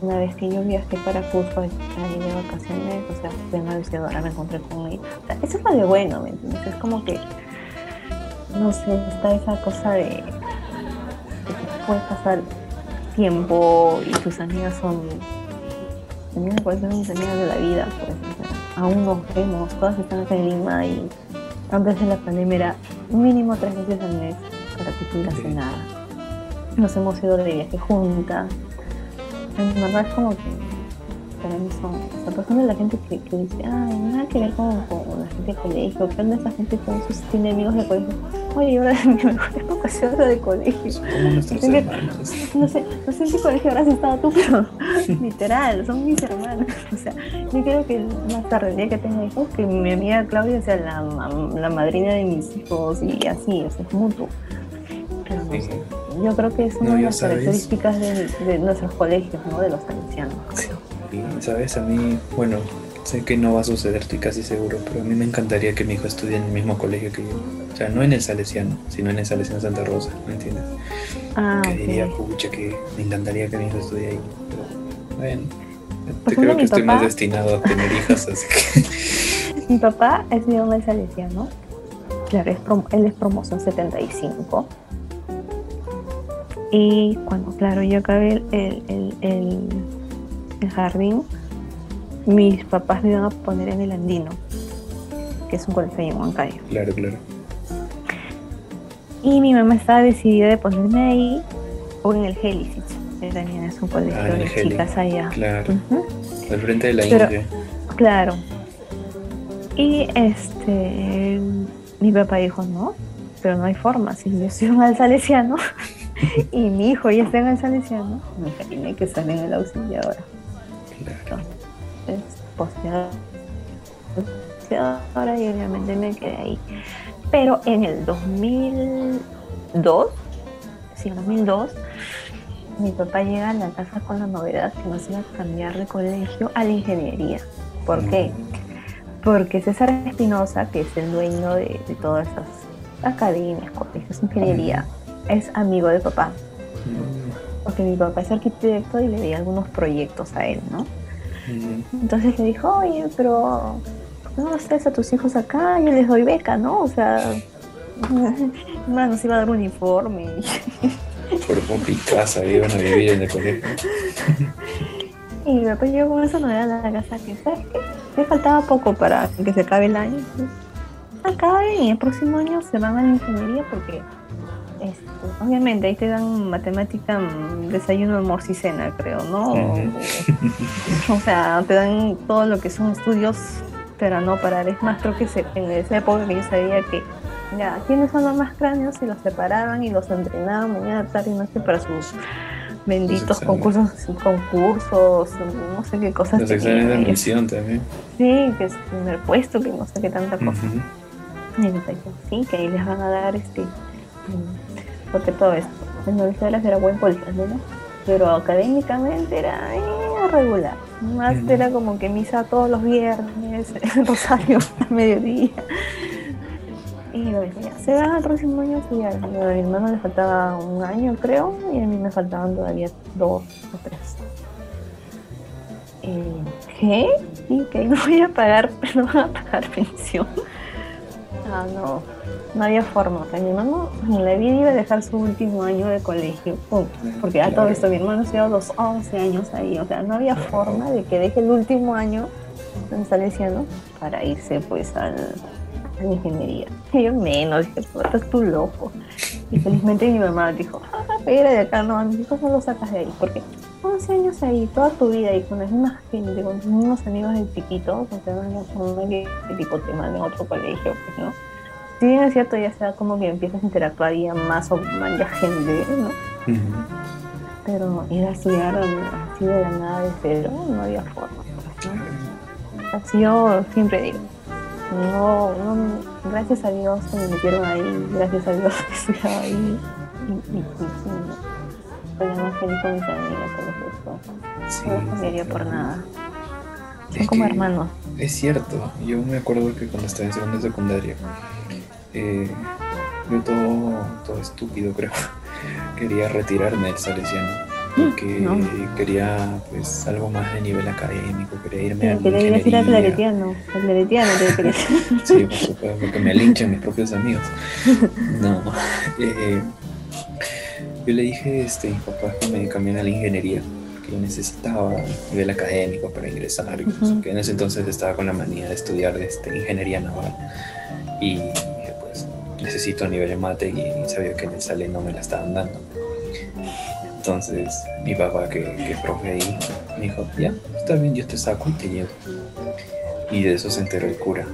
Una vez que yo viajé para Cusco ahí de vacaciones, o sea, de una visiadora me encontré con ella. O sea, eso es lo de bueno, ¿me entiendes? Es como que, no sé, está esa cosa de que puedes pasar tiempo y tus amigas son también pueden ser mis amigas de la vida pues aún nos vemos todas están acá en Lima y antes de la pandemia era mínimo tres veces al mes para que nada nos hemos ido de viaje juntas en verdad es como que para mí son, sea, por la gente que, que dice, ay, nada que ver con, con la gente de colegio, ¿qué onda esa gente con sus, tiene amigos de colegio? Oye, ahora mi mejor época era de colegio. Nuestros. No sé, no sé en qué colegio habrás estado tú, pero literal, son mis hermanos. O sea, yo creo que más tarde, el día que tenga hijos, que mi amiga Claudia sea la, la madrina de mis hijos y así, o sea, es mutuo. Pero no sé yo creo que es una de las características de, de, nuestros colegios, ¿no? De los ancianos. Y sabes, a mí, bueno, sé que no va a suceder, estoy casi seguro, pero a mí me encantaría que mi hijo estudie en el mismo colegio que yo. O sea, no en el Salesiano, sino en el Salesiano Santa Rosa, ¿me entiendes? Ah, que okay. diría, pucha, que me encantaría que mi hijo estudie ahí. Pero, bueno, pues creo que estoy papá... más destinado a tener hijas, así que... mi papá estudió en el Salesiano. Claro, es él es promoción 75 y cuando, claro, yo acabé el, el, el, el, jardín, mis papás me iban a poner en el Andino, que es un colegio en Huancayo. Claro, claro. Y mi mamá estaba decidida de ponerme ahí o en el Gélicis, que también es un colegio ah, de Heli. chicas allá. Claro. Uh -huh. Al frente de la Pero, India. Claro. Y este, mi papá dijo, no, pero no hay forma, si yo soy un salesiano y mi hijo ya está en el salesiano, hija tiene que estar en el auxiliadora. Claro. Entonces, posteadora y obviamente me quedé ahí. Pero en el 2002, sí, en 2002, mi papá llega a la casa con la novedad que nos iba a cambiar de colegio a la ingeniería. ¿Por qué? Porque César Espinosa, que es el dueño de, de todas esas academias, colegios, ingeniería, es amigo de papá. Porque mi papá es arquitecto y le di algunos proyectos a él, ¿no? Entonces le dijo, oye, pero ¿por qué no traes a tus hijos acá? Yo les doy beca, ¿no? O sea, más nos iba a dar uniforme. Por mi casa iban a vivir en el colegio. y mi papá llegó con esa novedad a la casa que, ¿sabes qué? Le faltaba poco para que se acabe el año. Acabe y el próximo año se van a la ingeniería porque este, obviamente ahí te dan matemática, desayuno, almuerzo y cena, creo, ¿no? O sea, te dan todo lo que son estudios, pero no parar. Es más, creo que se- en esa época que yo sabía que, ya, ¿quiénes son los más cráneos? Y los separaban y los entrenaban mañana, tarde y noche para sus benditos concursos, concursos, no sé qué cosas. Los exámenes de admisión también. Sí, que es primer puesto, que no sé qué tanta cosa. Y entonces, sí, que ahí les van a dar este. Porque todo esto. En Venezuela era buen político, ¿no? Pero académicamente era eh, regular. Más era como que misa todos los viernes, rosario a mediodía. Y lo decía, se van al próximo año a mi a mi hermano le faltaba un año, creo, y a mí me faltaban todavía dos o tres. Eh, ¿Qué? Sí, que no voy a pagar, no van a pagar pensión. Ah, no, no había forma. O sea, mi hermano en la vida iba a dejar su último año de colegio. Pum, Porque a todo esto, mi hermano estudió los 11 años ahí. O sea, no había forma de que deje el último año en Salesiano para irse pues al, a la ingeniería. Y yo menos, dije, "Puta, estás tú loco. Y felizmente mi mamá dijo, ah, de acá no, a mis hijos no los sacas de ahí. Porque no 11 años ahí, toda tu vida y con la misma gente, con tus mismos amigos de chiquitos, o sea, no que tipo te manden a otro colegio, pues, ¿no? Bien es cierto, ya sea como que empiezas a interactuar ya más o más gente, ¿no? Pero ir a estudiar así de la nada de cero, no había forma. ¿no? Así yo siempre digo, no, no, gracias a Dios que me metieron ahí, gracias a Dios que estudiaba ahí. Y, y, y, Estoy más feliz con mis amigas, con los dos. Sí, no cambiaría por nada. Son como hermanos. Es cierto, yo me acuerdo que cuando estaba en segunda secundaria, eh, yo todo, todo estúpido creo, quería retirarme del salesiano porque quería pues algo más de nivel académico, quería irme a quería ir a claretiano, claretiano te Sí, por supuesto, porque me linchan mis propios amigos. No, eh, yo le dije este, a mis papás que me cambiaran a la ingeniería, que yo necesitaba nivel académico para ingresar, que en ese entonces estaba con la manía de estudiar este, ingeniería naval. Y dije, pues necesito a nivel de mate y sabía que en el sale no me la estaban dando. Entonces mi papá, que, que profe ahí, me dijo, ya, está bien, yo te saco y te llevo. Y de eso se enteró el cura.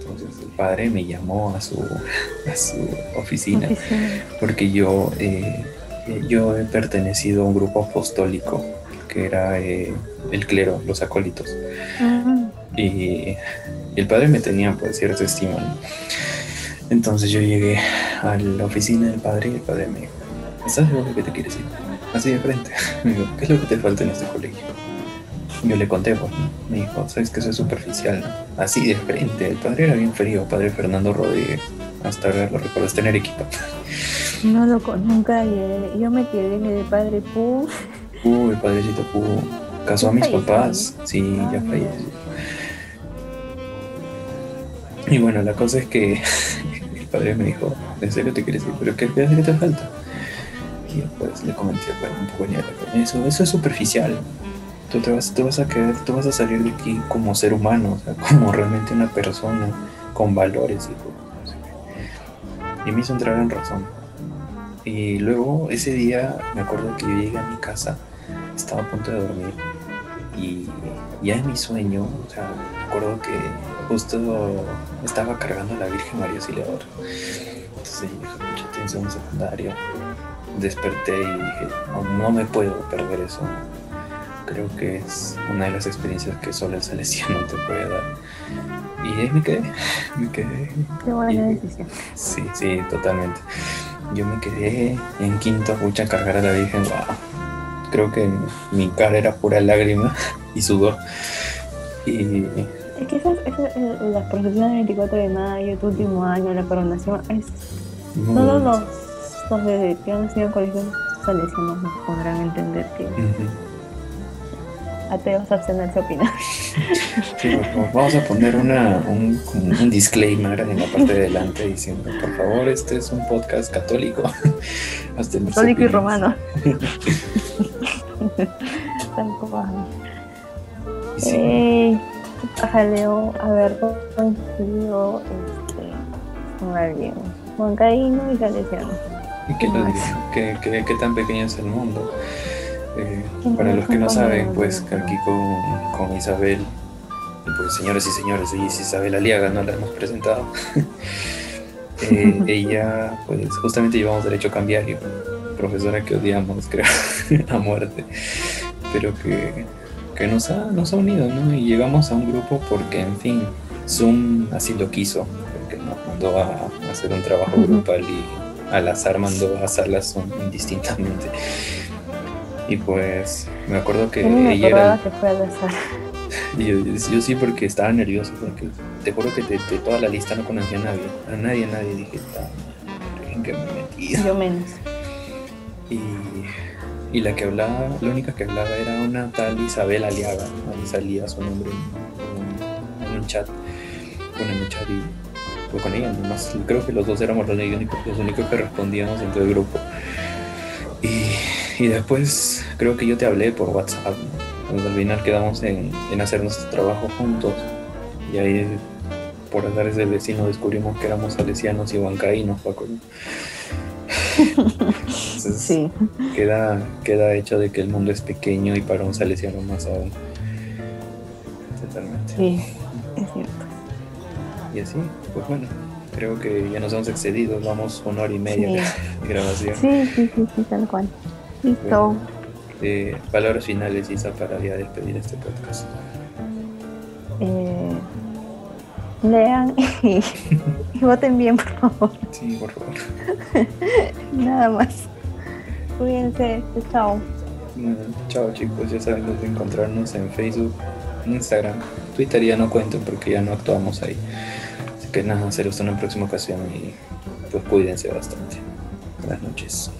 Entonces el padre me llamó a su, a su oficina porque yo, eh, yo he pertenecido a un grupo apostólico que era eh, el clero, los acólitos. Y, el padre me tenía pues cierto estima. Entonces yo llegué a la oficina del padre y el padre me dijo, ¿estás seguro que te quieres ir? así de frente. Me dijo, ¿qué es lo que te falta en este colegio? Yo le conté, pues, me dijo, sabes que eso es superficial, así de frente. El padre era bien frío, padre Fernando Rodríguez, hasta ahora lo recuerdo, tener equipo. No lo nunca yo me quedé en el padre Pú. Uy, el padrecito Pú. Casó a mis papás, sí, ya falleció. Y bueno, la cosa es que el padre me dijo, ¿en serio te quieres ir? ¿Pero qué, qué te falta? pues le comenté bueno, un poco eso, eso es superficial. Tú te vas, vas a quedar, tú vas a salir de aquí como ser humano, o sea, como realmente una persona con valores y, y me hizo entrar en razón. Y luego ese día me acuerdo que yo llegué a mi casa, estaba a punto de dormir y ya en mi sueño, o sea, me acuerdo que justo estaba cargando a la Virgen María Auxiliadora. Entonces dije, mucha atención secundaria desperté y dije, no, me puedo perder eso. Creo que es una de las experiencias que solo el salesiano te puede dar. Y ahí me quedé, me quedé. Qué buena decisión. Sí, sí, totalmente. Yo me quedé en quinto pucha cargar a la Virgen, wow. Creo que mi cara era pura lágrima y sudor. Y es que esas, esas, las procesiones del 24 de mayo, tu último año, la coronación, es todos los los de que han en colegios salesianos nos podrán entender que ateos abstenerse a opinar. Sí, vamos a poner una, un, un, disclaimer en la parte de delante diciendo, por favor, este es un podcast católico. católico y romano. Tal Sí. Eh, jaleo haber coincidido este, con alguien, Juan Caíno y Salesiano. ¿Y qué, qué, qué, tan pequeño es el mundo? Eh, para los que no saben, pues aquí con, con Isabel, pues señores y señores, ella es Isabel Aliaga, no la hemos presentado. eh, ella, pues justamente llevamos derecho cambiario, profesora que odiamos, creo, a muerte, pero que, que nos, ha, nos ha unido, ¿no? Y llegamos a un grupo porque, en fin, Zoom así lo quiso, porque nos mandó a, hacer un trabajo grupal y al azar mandó a salas indistintamente. Y pues me acuerdo que ella era. Que fue al azar. Yo, yo, sí, porque estaba nervioso, porque te juro que de, toda la lista no conocía a nadie. A nadie, a nadie. Dije, ¿en qué me metí? Yo menos. Y, y, la que hablaba, la única que hablaba era una tal Isabel Aliaga. Ahí salía su nombre en, en un chat, con el chat y con ella, nomás creo que los dos éramos los únicos, los únicos que respondíamos en todo el grupo. Y, después creo que yo te hablé por WhatsApp, pues al final quedamos en, en, hacer nuestro trabajo juntos y ahí por azar ese vecino descubrimos que éramos salesianos y huancaínos, Paco. Entonces, Sí, queda, queda hecho de que el mundo es pequeño y para un salesiano más aún. Totalmente. sí, es cierto. Y así, pues bueno, creo que ya nos hemos excedido, vamos una hora y media de grabación. Sí, sí, sí, sí, tal cual. Listo. Eh, palabras finales, Isa, para ya despedir este podcast. Eh, lean y, y voten bien, por favor. Sí, por favor. Nada más. Cuídense. Chao. Bueno, chao chicos, ya saben dónde encontrarnos en Facebook, en Instagram, Twitter ya no cuento porque ya no actuamos ahí. Así que nada, será hasta una próxima ocasión y pues cuídense bastante. Buenas noches.